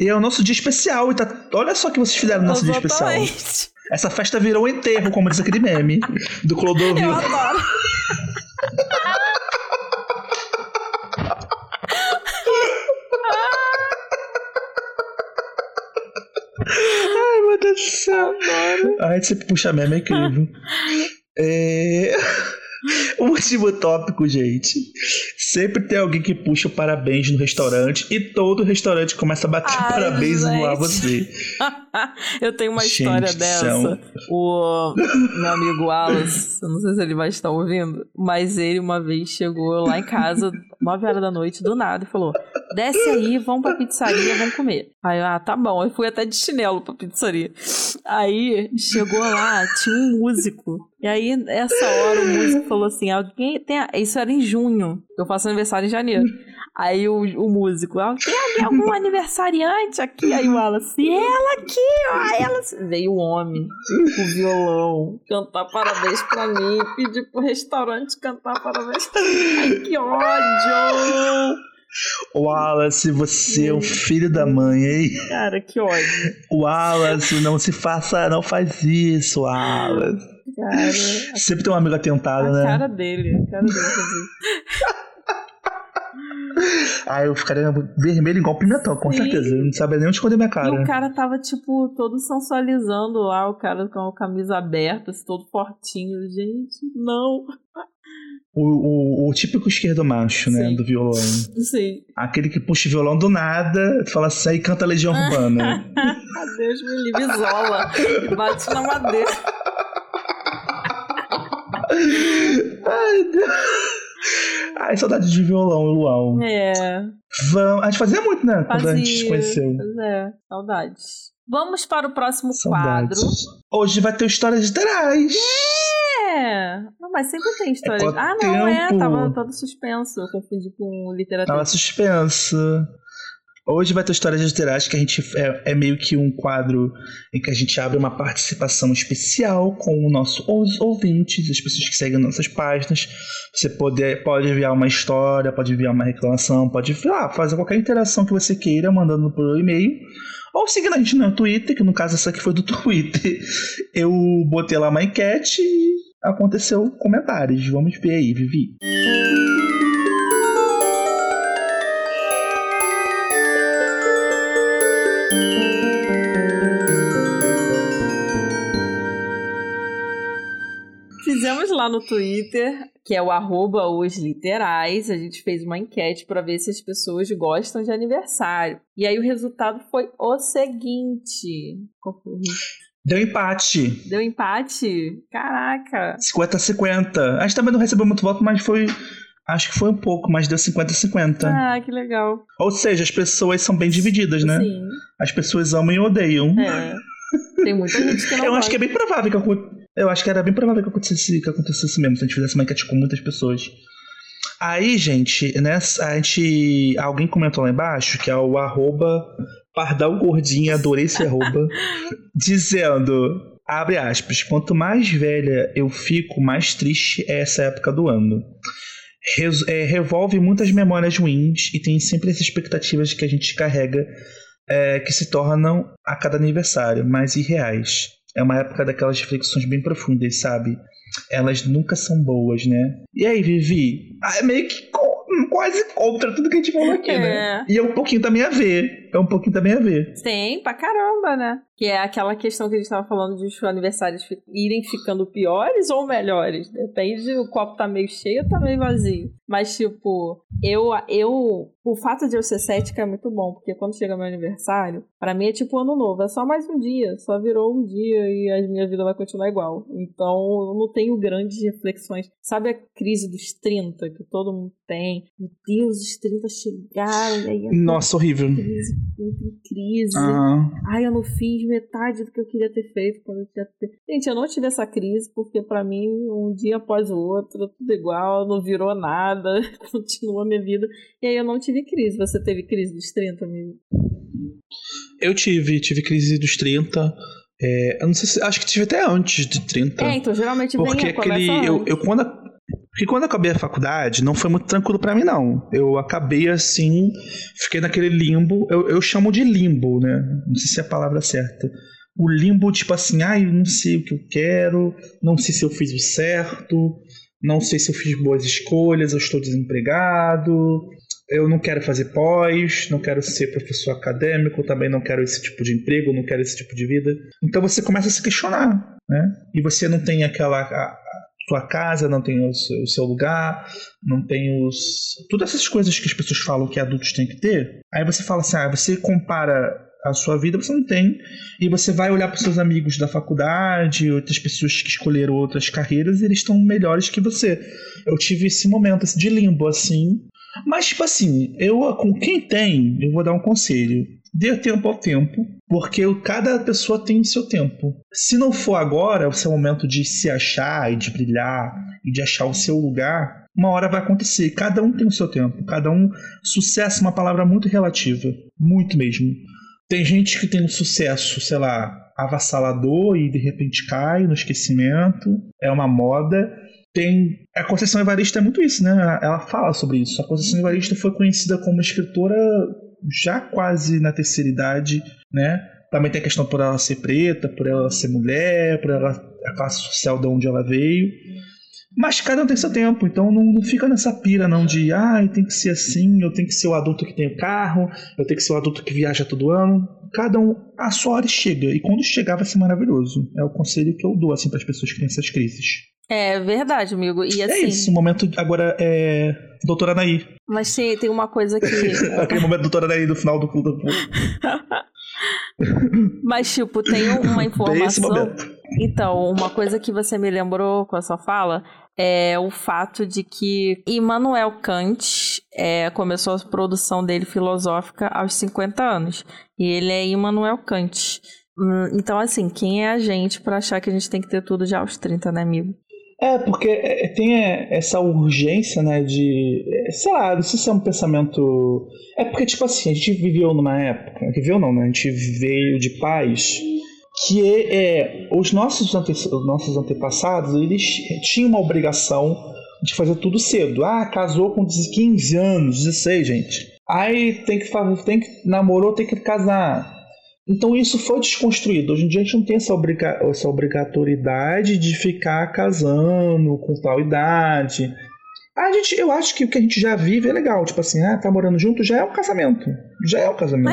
E é o nosso dia especial. E tá... Olha só o que vocês fizeram no nosso dia especial. Essa festa virou um enterro, como diz aquele meme do Clodovil. Eu adoro. Ai, meu Deus do céu. Ai, você puxa meme, é incrível. É... O último tópico, gente. Sempre tem alguém que puxa o parabéns no restaurante e todo restaurante começa a bater Ai, parabéns zoar gente. você. Eu tenho uma Gente história dessa. céu. O meu amigo Wallace, eu não sei se ele vai estar ouvindo, mas ele uma vez chegou lá em casa, 9 horas da noite, do nada, e falou: desce aí, vamos pra pizzaria, vamos comer. Aí, ah, tá bom. Eu fui até de chinelo pra pizzaria. Aí chegou lá, tinha um músico. E aí, essa hora, o músico falou assim: alguém tem. a-" Isso era em junho. Eu faço aniversário em janeiro. Aí o, o músico, "Ah, tem alguém, algum aniversariante aqui? Aí o Wallace, ela aqui, ó, ela. Veio o homem com o violão cantar parabéns pra mim, pedir pro restaurante cantar parabéns pra mim. Ai, que ódio! Wallace, você é o filho da mãe, hein? Cara, que ódio. Wallace, não se faça, não faz isso, Wallace. Cara, Sempre tem um amigo atentado, a né? cara dele, a cara dele. Ah, eu ficaria vermelho igual pimentão, com Sim. certeza. Eu não sabia nem onde esconder minha E cara. o cara tava, tipo, todo sensualizando lá, o cara com a camisa aberta, assim, todo fortinho. Gente, não. O, o, o típico esquerdo macho, né? Sim. Do violão. Sim. Aquele que puxa o violão do nada, fala assim, aí canta Legião Urbana. Adeus, me livre, isola. E bate na madeira. Ai, Deus. Ai, saudade de violão, Luau. É, Vamos... A gente fazia muito, né? Quando a gente se fazia. conheceu. Pois é, saudades. Vamos para o próximo quadro. Saudades. Hoje vai ter histórias literais. É, não, mas sempre tem história. quanto ah, não, é, tempo? tava todo suspenso. Eu confundi com literatura. Tava suspenso. Hoje vai ter histórias literais que a gente é, é meio que um quadro em que a gente abre uma participação especial com o nosso, os ouvintes, as pessoas que seguem nossas páginas. Você pode, pode enviar uma história, pode enviar uma reclamação, pode ah, fazer qualquer interação que você queira, mandando por e-mail. Ou seguindo a gente no Twitter, que no caso essa aqui foi do Twitter. Eu botei lá uma enquete e aconteceu comentários. Vamos ver aí, Vivi. Fizemos lá no Twitter, que é o arroba os literais, a gente fez uma enquete para ver se as pessoas gostam de aniversário. E aí o resultado foi o seguinte. Deu empate. Deu empate? Caraca! 50 a 50. A gente também não recebeu muito voto, mas foi. Acho que foi um pouco, mas deu 50 a 50. Ah, que legal. Ou seja, as pessoas são bem divididas, né? Sim, As pessoas amam e odeiam. é. Tem muita gente que não Eu acho que é bem provável que acon- eu acho que era bem provável que acontecesse, que acontecesse mesmo, se a gente fizesse uma enquete com muitas pessoas. Aí, gente, né, a gente. Alguém comentou lá embaixo, que é o arroba Pardal Gordinha, adorei esse arroba, dizendo, abre aspas, quanto mais velha eu fico, mais triste é essa época do ano. É, revolve muitas memórias ruins e tem sempre essas expectativas que a gente carrega é, que se tornam a cada aniversário mais irreais. É uma época daquelas reflexões bem profundas, sabe? Elas nunca são boas, né? E aí, Vivi? Ah, é meio que quase contra tudo que a gente falou aqui, né? É. E é um pouquinho também a ver. É um pouquinho também a ver. Tem, pra caramba, né? Que é aquela questão que a gente tava falando de os aniversários irem ficando piores ou melhores. Depende, o copo tá meio cheio ou tá meio vazio. Mas, tipo, eu, eu. O fato de eu ser cética é muito bom, porque quando chega meu aniversário, pra mim é tipo ano novo. É só mais um dia. Só virou um dia e a minha vida vai continuar igual. Então, eu não tenho grandes reflexões. Sabe a crise dos 30 que todo mundo tem? Deus, os 30 chegaram. E aí Nossa, horrível. crise em crise. Aham. Ai, eu não fiz metade do que eu queria ter feito quando eu tinha. Gente, eu não tive essa crise porque pra mim um dia após o outro, tudo igual, não virou nada, continua a minha vida. E aí eu não tive crise. Você teve crise dos 30, amigo? Eu tive, tive crise dos 30. É, eu não sei se. Acho que tive até antes de 30. É, então geralmente Porque vem começa aquele. Eu, eu quando. Porque quando eu acabei a faculdade, não foi muito tranquilo pra mim, não. Eu acabei assim, fiquei naquele limbo. Eu, eu chamo de limbo, né? Não sei se é a palavra certa. O limbo, tipo assim, ai, eu não sei o que eu quero, não sei se eu fiz o certo, não sei se eu fiz boas escolhas, eu estou desempregado, eu não quero fazer pós, não quero ser professor acadêmico, também não quero esse tipo de emprego, não quero esse tipo de vida. Então você começa a se questionar, né? E você não tem aquela sua casa, não tem o seu, lugar, não tem os todas essas coisas que as pessoas falam que adultos têm que ter. Aí você fala assim, ah, você compara a sua vida, você não tem, e você vai olhar para os seus amigos da faculdade, outras pessoas que escolheram outras carreiras, e eles estão melhores que você. Eu tive esse momento assim, de limbo assim, mas, tipo assim, eu com quem tem, eu vou dar um conselho. Dê tempo ao tempo, porque cada pessoa tem seu tempo. Se não for agora, o seu momento de se achar e de brilhar e de achar o seu lugar, uma hora vai acontecer. Cada um tem o seu tempo. Cada um. Sucesso é uma palavra muito relativa. Muito mesmo. Tem gente que tem um sucesso, sei lá, avassalador e de repente cai no esquecimento. É uma moda tem a Conceição Evaristo é muito isso, né? Ela fala sobre isso. A Conceição Evaristo foi conhecida como escritora já quase na terceira idade, né? Também tem a questão por ela ser preta, por ela ser mulher, por ela a classe social de onde ela veio. Mas cada um tem seu tempo, então não, fica nessa pira não de ah, tem que ser assim, eu tenho que ser o adulto que tem o carro, eu tenho que ser o adulto que viaja todo ano. Cada um, a sua hora chega, e quando chegar vai ser maravilhoso. É o conselho que eu dou assim para as pessoas que têm essas crises. É verdade, amigo. E É assim, isso, o momento agora é. Doutora Anaí. mas tem, tem uma coisa que. Aquele momento doutora Anaí do final do do- mas, tipo, tem uma informação. momento. Então, uma coisa que você me lembrou com a sua fala é o fato de que Immanuel Kant é, começou a produção dele filosófica aos 50 anos. E ele é Immanuel Kant. Hum, Então, assim, quem é a gente pra achar que a gente tem que ter tudo já aos 30, né, amigo? É, porque é, tem é, essa urgência, né, de. é, Sei lá, não sei se é um pensamento. É porque, tipo assim, a gente viveu numa época. Viveu não, né? A gente veio de pais que é, os, nossos ante, os nossos antepassados, eles tinham uma obrigação de fazer tudo cedo. Ah, casou com 15 anos, 16, gente. Aí tem que fazer, tem que namorou, tem que casar. Então isso foi desconstruído. Hoje em dia a gente não tem essa, obriga essa obrigatoriedade de ficar casando com tal idade. A gente, eu acho que o que a gente já vive é legal. Tipo assim, ah, tá morando junto, já é um casamento. Já é um casamento.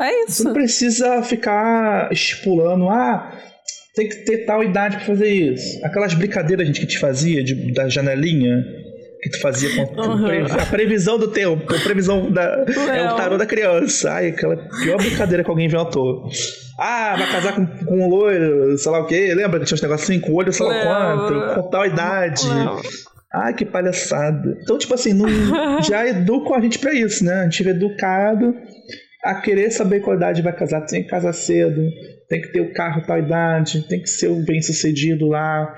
É Você isso. não precisa ficar estipulando, ah, tem que ter tal idade pra fazer isso. Aquelas brincadeiras, gente, que te fazia de, da janelinha, que tu fazia com Uhum. a previsão do tempo, a previsão da. É Não. o tarô da criança. Ai, aquela pior brincadeira que alguém inventou. Ah, vai casar com, com um loiro, sei lá o quê. Lembra que tinha uns negocinhos com olho, sei lá Lembro. quanto, com tal idade. Não. Ai, que palhaçada. Então, tipo assim, não, já educam a gente pra isso, né? A gente é educado a querer saber qual idade vai casar. Tem que casar cedo, tem que ter o carro tal idade, tem que ser o bem sucedido lá.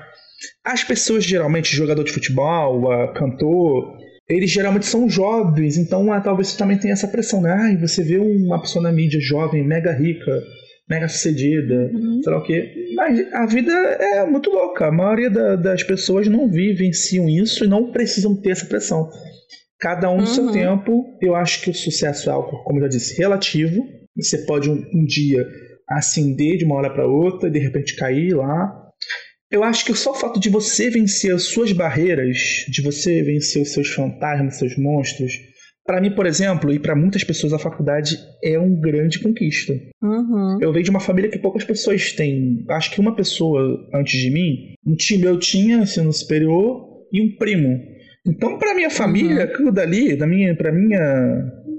As pessoas, geralmente, jogador de futebol, cantor, eles geralmente são jovens, então ah, talvez você também tenha essa pressão, né? Ai, você vê uma pessoa na mídia jovem, mega rica, mega sucedida, sei lá o quê. Mas a vida é muito louca. A maioria da- das pessoas não vivenciam isso e não precisam ter essa pressão. Cada um no seu Uhum. tempo. Eu acho que o sucesso é algo, como eu já disse, relativo. Você pode um, um dia ascender de uma hora para outra e de repente cair lá. Eu acho que só o fato de você vencer as suas barreiras, de você vencer os seus fantasmas, seus monstros, para mim, por exemplo, e para muitas pessoas, a faculdade é um grande conquista. Uhum. Eu venho de uma família que poucas pessoas têm. Acho que uma pessoa antes de mim, um tio meu tinha ensino superior e um primo. Então, para minha família, aquilo dali, da minha, para minha,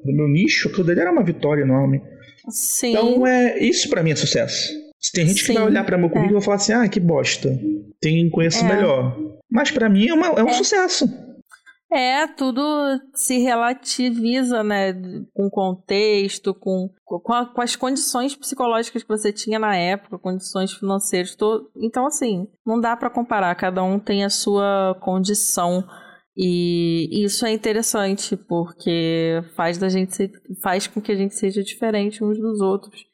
do meu nicho, aquilo dali era uma vitória enorme. Sim. Então, é isso para mim é sucesso. Tem gente que Sim, vai olhar para meu currículo e vai falar assim: "Ah, que bosta. Tem conheço É. melhor". Mas para mim é, uma- é um É. sucesso. É, tudo se relativiza, né? Com contexto, com, com, a, com, as condições psicológicas que você tinha na época, condições financeiras. Todo... Então, assim, não dá para comparar. Cada um tem a sua condição. E isso é interessante, porque faz, da gente ser, faz com que a gente seja diferente uns dos outros.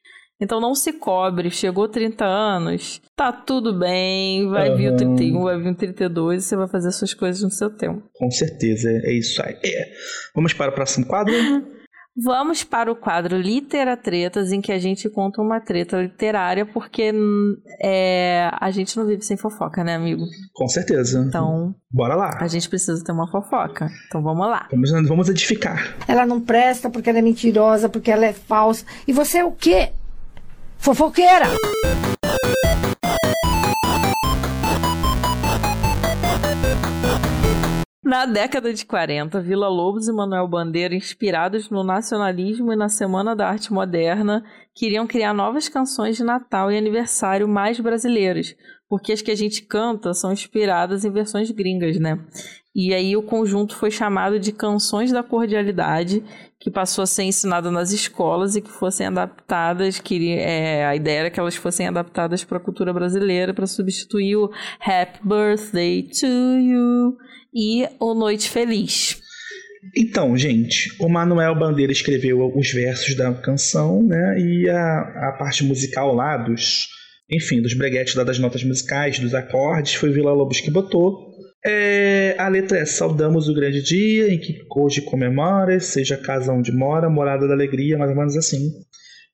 Então não se cobre, chegou 30 anos, tá tudo bem, vai uhum. vir o 31, vai vir o 32 e você vai fazer suas coisas no seu tempo. Com certeza, é isso aí. É. Vamos para o próximo quadro? Vamos para o quadro Literatretas, em que a gente conta uma treta literária, porque é, a gente não vive sem fofoca, né, amigo? Com certeza. Então, bora lá. A gente precisa ter uma fofoca. Então vamos lá. Vamos, vamos edificar. Ela não presta porque ela é mentirosa, porque ela é falsa. E você é o quê? Fofoqueira! Na década de 40, Vila Lobos e Manuel Bandeira, inspirados no nacionalismo e na Semana da Arte Moderna, queriam criar novas canções de Natal e aniversário mais brasileiras, porque as que a gente canta são inspiradas em versões gringas, né? E aí o conjunto foi chamado de Canções da Cordialidade, que passou a ser ensinado nas escolas e que fossem adaptadas, que é, a ideia era que elas fossem adaptadas para a cultura brasileira para substituir o Happy Birthday to You e O Noite Feliz. Então, gente, o Manuel Bandeira escreveu os versos da canção, né? E a, a parte musical lá dos, enfim, dos breguetes lá das notas musicais, dos acordes, foi o Vila Lobos que botou. É, a letra é: Saudamos o grande dia em que hoje comemora, seja casa onde mora, morada da alegria, mais ou menos assim.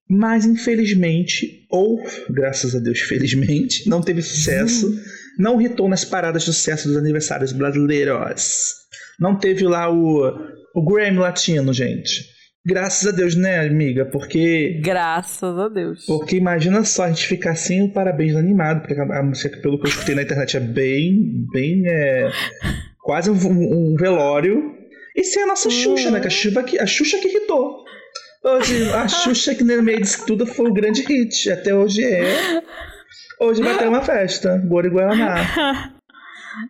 Mas infelizmente, ou graças a Deus, felizmente, não teve sucesso. Uhum. Não hitou nas paradas de sucesso dos aniversários brasileiros. Não teve lá o, o Grammy Latino, gente. Graças a Deus, né, amiga? Porque. Graças a Deus. Porque imagina só a gente ficar assim o parabéns animado, porque a música, pelo que eu escutei na internet, é bem. bem. É, quase um, um velório. E sem a nossa Xuxa, né? Que a, Xuxa que, a Xuxa que irritou. Hoje, a Xuxa que no meio disso tudo foi o grande hit. Até hoje é. Hoje vai ter uma festa. Gori Guaraná.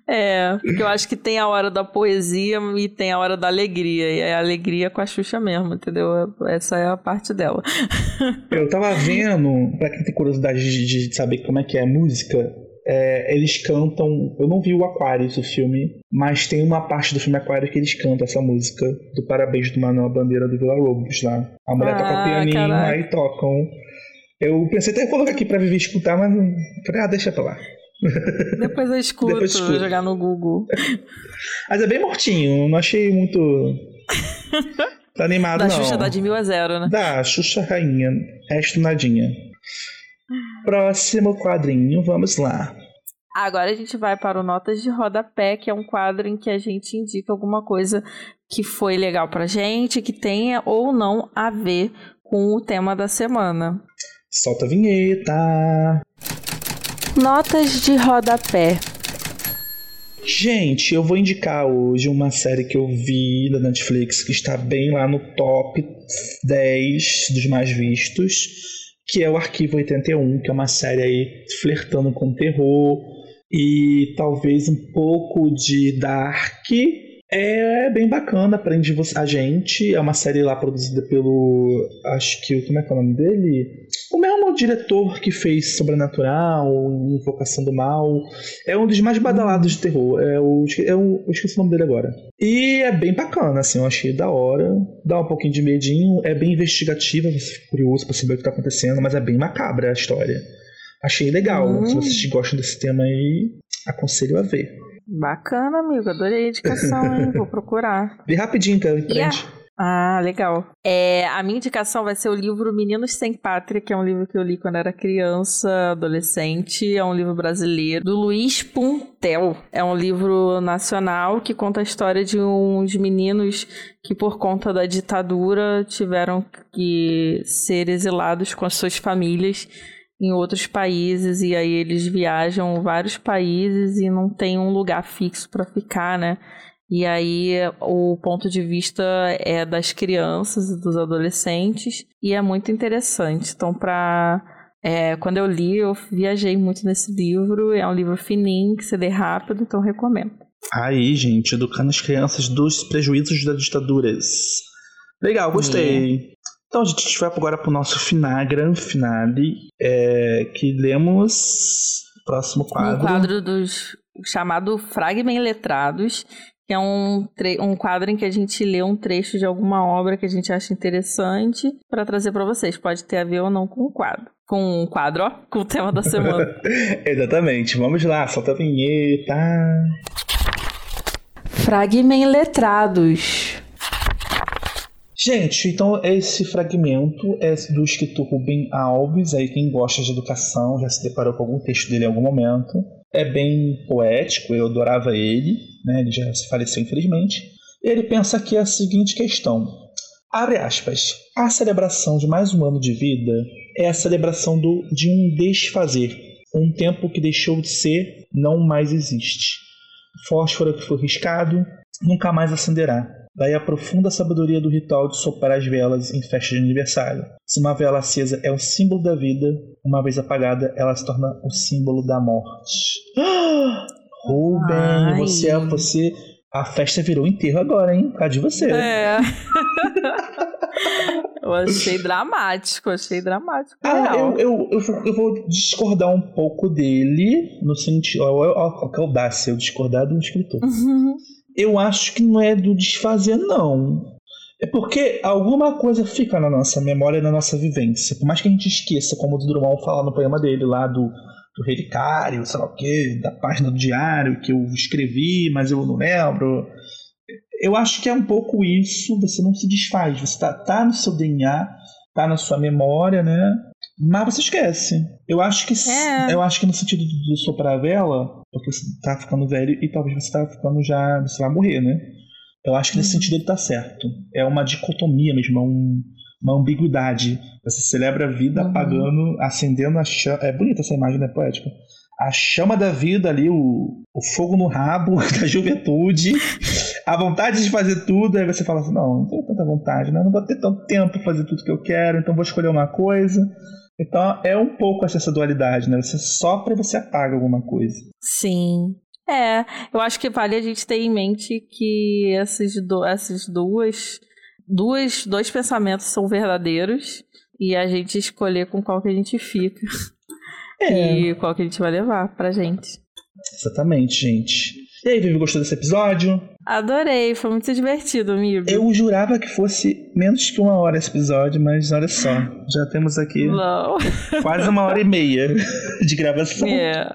É, porque eu acho que tem a hora da poesia e tem a hora da alegria. E é a alegria com a Xuxa mesmo, entendeu? Essa é a parte dela. Eu tava vendo, pra quem tem curiosidade de, de saber como é que é a música, é, eles cantam. Eu não vi o Aquarius, o filme, mas tem uma parte do filme Aquarius que eles cantam essa música do Parabéns do Manuel Bandeira do Vila Lobos lá. A mulher ah, toca o pianinho, caraca. aí tocam. Eu pensei até em colocar aqui pra viver escutar, mas falei, ah, deixa pra lá. Depois eu escuto, Depois escuto. jogar no Google. Mas é bem mortinho, não achei muito. Tá animado, da não. Da Xuxa dá de mil a zero, né? Da Xuxa Rainha. Resto nadinha. Próximo quadrinho, vamos lá. Agora a gente vai para o Notas de Rodapé, que é um quadro em que a gente indica alguma coisa que foi legal pra gente, que tenha ou não a ver com o tema da semana. Solta a vinheta! Notas de rodapé. Gente, eu vou indicar hoje uma série que eu vi da Netflix que está bem lá no top 10 dos mais vistos, que é o Arquivo 81, que é uma série aí flertando com terror e talvez um pouco de dark é bem bacana, prende a gente. É uma série lá produzida pelo. Acho que. Como é que é o nome dele? O mesmo diretor que fez Sobrenatural, Invocação do Mal. É um dos mais badalados de terror. É o, é o, eu esqueci o nome dele agora. E é bem bacana, assim, eu achei da hora. Dá um pouquinho de medinho. É bem investigativa, você fica curioso pra saber o que tá acontecendo, mas é bem macabra a história. Achei legal. Hum. Se vocês gostam desse tema aí, aconselho a ver. Bacana, amigo. Adorei a indicação, hein? Vou procurar. Vê rapidinho, então. Yeah. Ah, legal. É, a minha indicação vai ser o livro Meninos Sem Pátria, que é um livro que eu li quando era criança, adolescente. É um livro brasileiro, do Luiz Puntel. É um livro nacional que conta a história de uns meninos que, por conta da ditadura, tiveram que ser exilados com as suas famílias em outros países e aí eles viajam vários países e não tem um lugar fixo para ficar, né? E aí o ponto de vista é das crianças e dos adolescentes e é muito interessante. Então, para é, quando eu li, eu viajei muito nesse livro. É um livro fininho que se lê rápido, então recomendo. Aí, gente, educando as crianças dos prejuízos das ditaduras. Legal, gostei. Então, a gente vai agora pro nosso final, grande finale, é, que lemos o próximo quadro. Um quadro dos chamado Fragment Letrados, que é um, tre- um quadro em que a gente lê um trecho de alguma obra que a gente acha interessante para trazer para vocês. Pode ter a ver ou não com o quadro. Com o quadro, ó, com o tema da semana. Exatamente. Vamos lá, solta a vinheta. Fragment Letrados. Gente, então esse fragmento é do escritor Rubem Alves, aí quem gosta de educação já se deparou com algum texto dele em algum momento. É bem poético, eu adorava ele, né? ele já se faleceu infelizmente. Ele pensa aqui a seguinte questão, abre aspas, a celebração de mais um ano de vida é a celebração do, de um desfazer, um tempo que deixou de ser, não mais existe. Fósforo que foi riscado, nunca mais acenderá. Daí a profunda sabedoria do ritual de soprar as velas em festa de aniversário. Se uma vela acesa é o símbolo da vida, uma vez apagada, ela se torna o símbolo da morte. Ah! Rubem, Ai. você, é- você. A festa virou enterro agora, hein? Por causa de você. É. eu achei dramático, achei dramático. Ah, eu, eu, eu, vou, eu vou discordar um pouco dele, no sentido. Ó, que audácia, eu discordar do escritor. Uhum. Eu acho que não é do desfazer, não. É porque alguma coisa fica na nossa memória, na nossa vivência. Por mais que a gente esqueça, como o Drummond fala no poema dele lá do, do relicário, sei lá o quê, da página do diário que eu escrevi, mas eu não lembro. Eu acho que é um pouco isso, você não se desfaz, você tá, tá no seu DNA, tá na sua memória, né? Mas você esquece. Eu acho que É. eu acho que no sentido de, soprar a vela, porque você tá ficando velho e talvez você tá ficando já, você vai morrer, né? Eu acho que nesse sentido ele tá certo. É uma dicotomia mesmo, é um- uma ambiguidade. Você celebra a vida Uhum. apagando, acendendo a chama. É bonita essa imagem, né, poética? A chama da vida ali, o, o fogo no rabo da juventude, a vontade de fazer tudo, aí você fala assim, não, não tenho tanta vontade, né? Não vou ter tanto tempo pra fazer tudo que eu quero, então vou escolher uma coisa. Então é um pouco essa dualidade, né? Você sopra e você apaga alguma coisa. Sim. É, eu acho que vale a gente ter em mente que essas, do, essas duas, duas, dois pensamentos são verdadeiros e a gente escolher com qual que a gente fica É. e qual que a gente vai levar pra gente. Exatamente, gente. E aí, Vivi, gostou desse episódio? Adorei, foi muito divertido, amigo. Eu jurava que fosse menos que uma hora esse episódio, mas olha só, já temos aqui Não. quase uma hora e meia de gravação. É,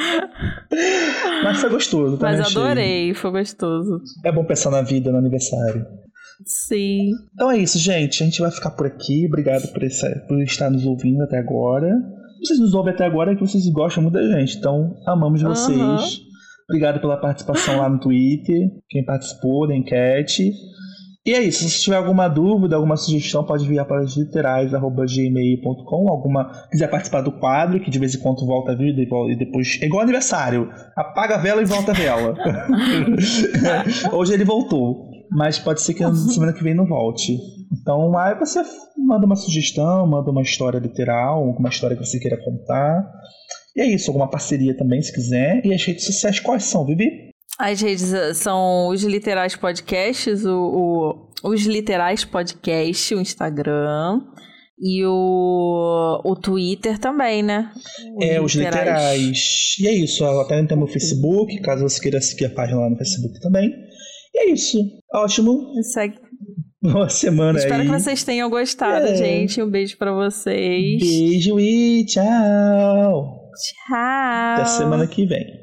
Mas foi gostoso, também mas adorei, foi gostoso. É bom pensar na vida, no aniversário. Sim. Então é isso, gente. A gente vai ficar por aqui. Obrigado por, essa, por estar nos ouvindo até agora. Vocês nos ouvem até agora, é que vocês gostam muito da gente. Então, amamos vocês. Aham. Obrigado pela participação lá no Twitter. Quem participou da enquete. E é isso. Se você tiver alguma dúvida, alguma sugestão, pode enviar para literais.gmail.com. Alguma quiser participar do quadro, que de vez em quando volta a vida e e depois. É igual aniversário. Apaga a vela e volta a vela. Hoje ele voltou. Mas pode ser que na semana que vem não volte. Então aí você manda uma sugestão, manda uma história literal, alguma história que você queira contar. E é isso, alguma parceria também, se quiser. E as redes sociais quais são, Vivi? As redes eh, são os Literais Podcasts, o, o- os Literais Podcast, o Instagram e o, o Twitter também, né? é, os literais. E é isso, até tem meu Facebook, caso você queira seguir a página lá no Facebook também. E é isso. Ótimo. Segue. Boa semana Espero aí. que vocês tenham gostado, É. gente. Um beijo pra vocês. Beijo e tchau. Tchau. Até semana que vem.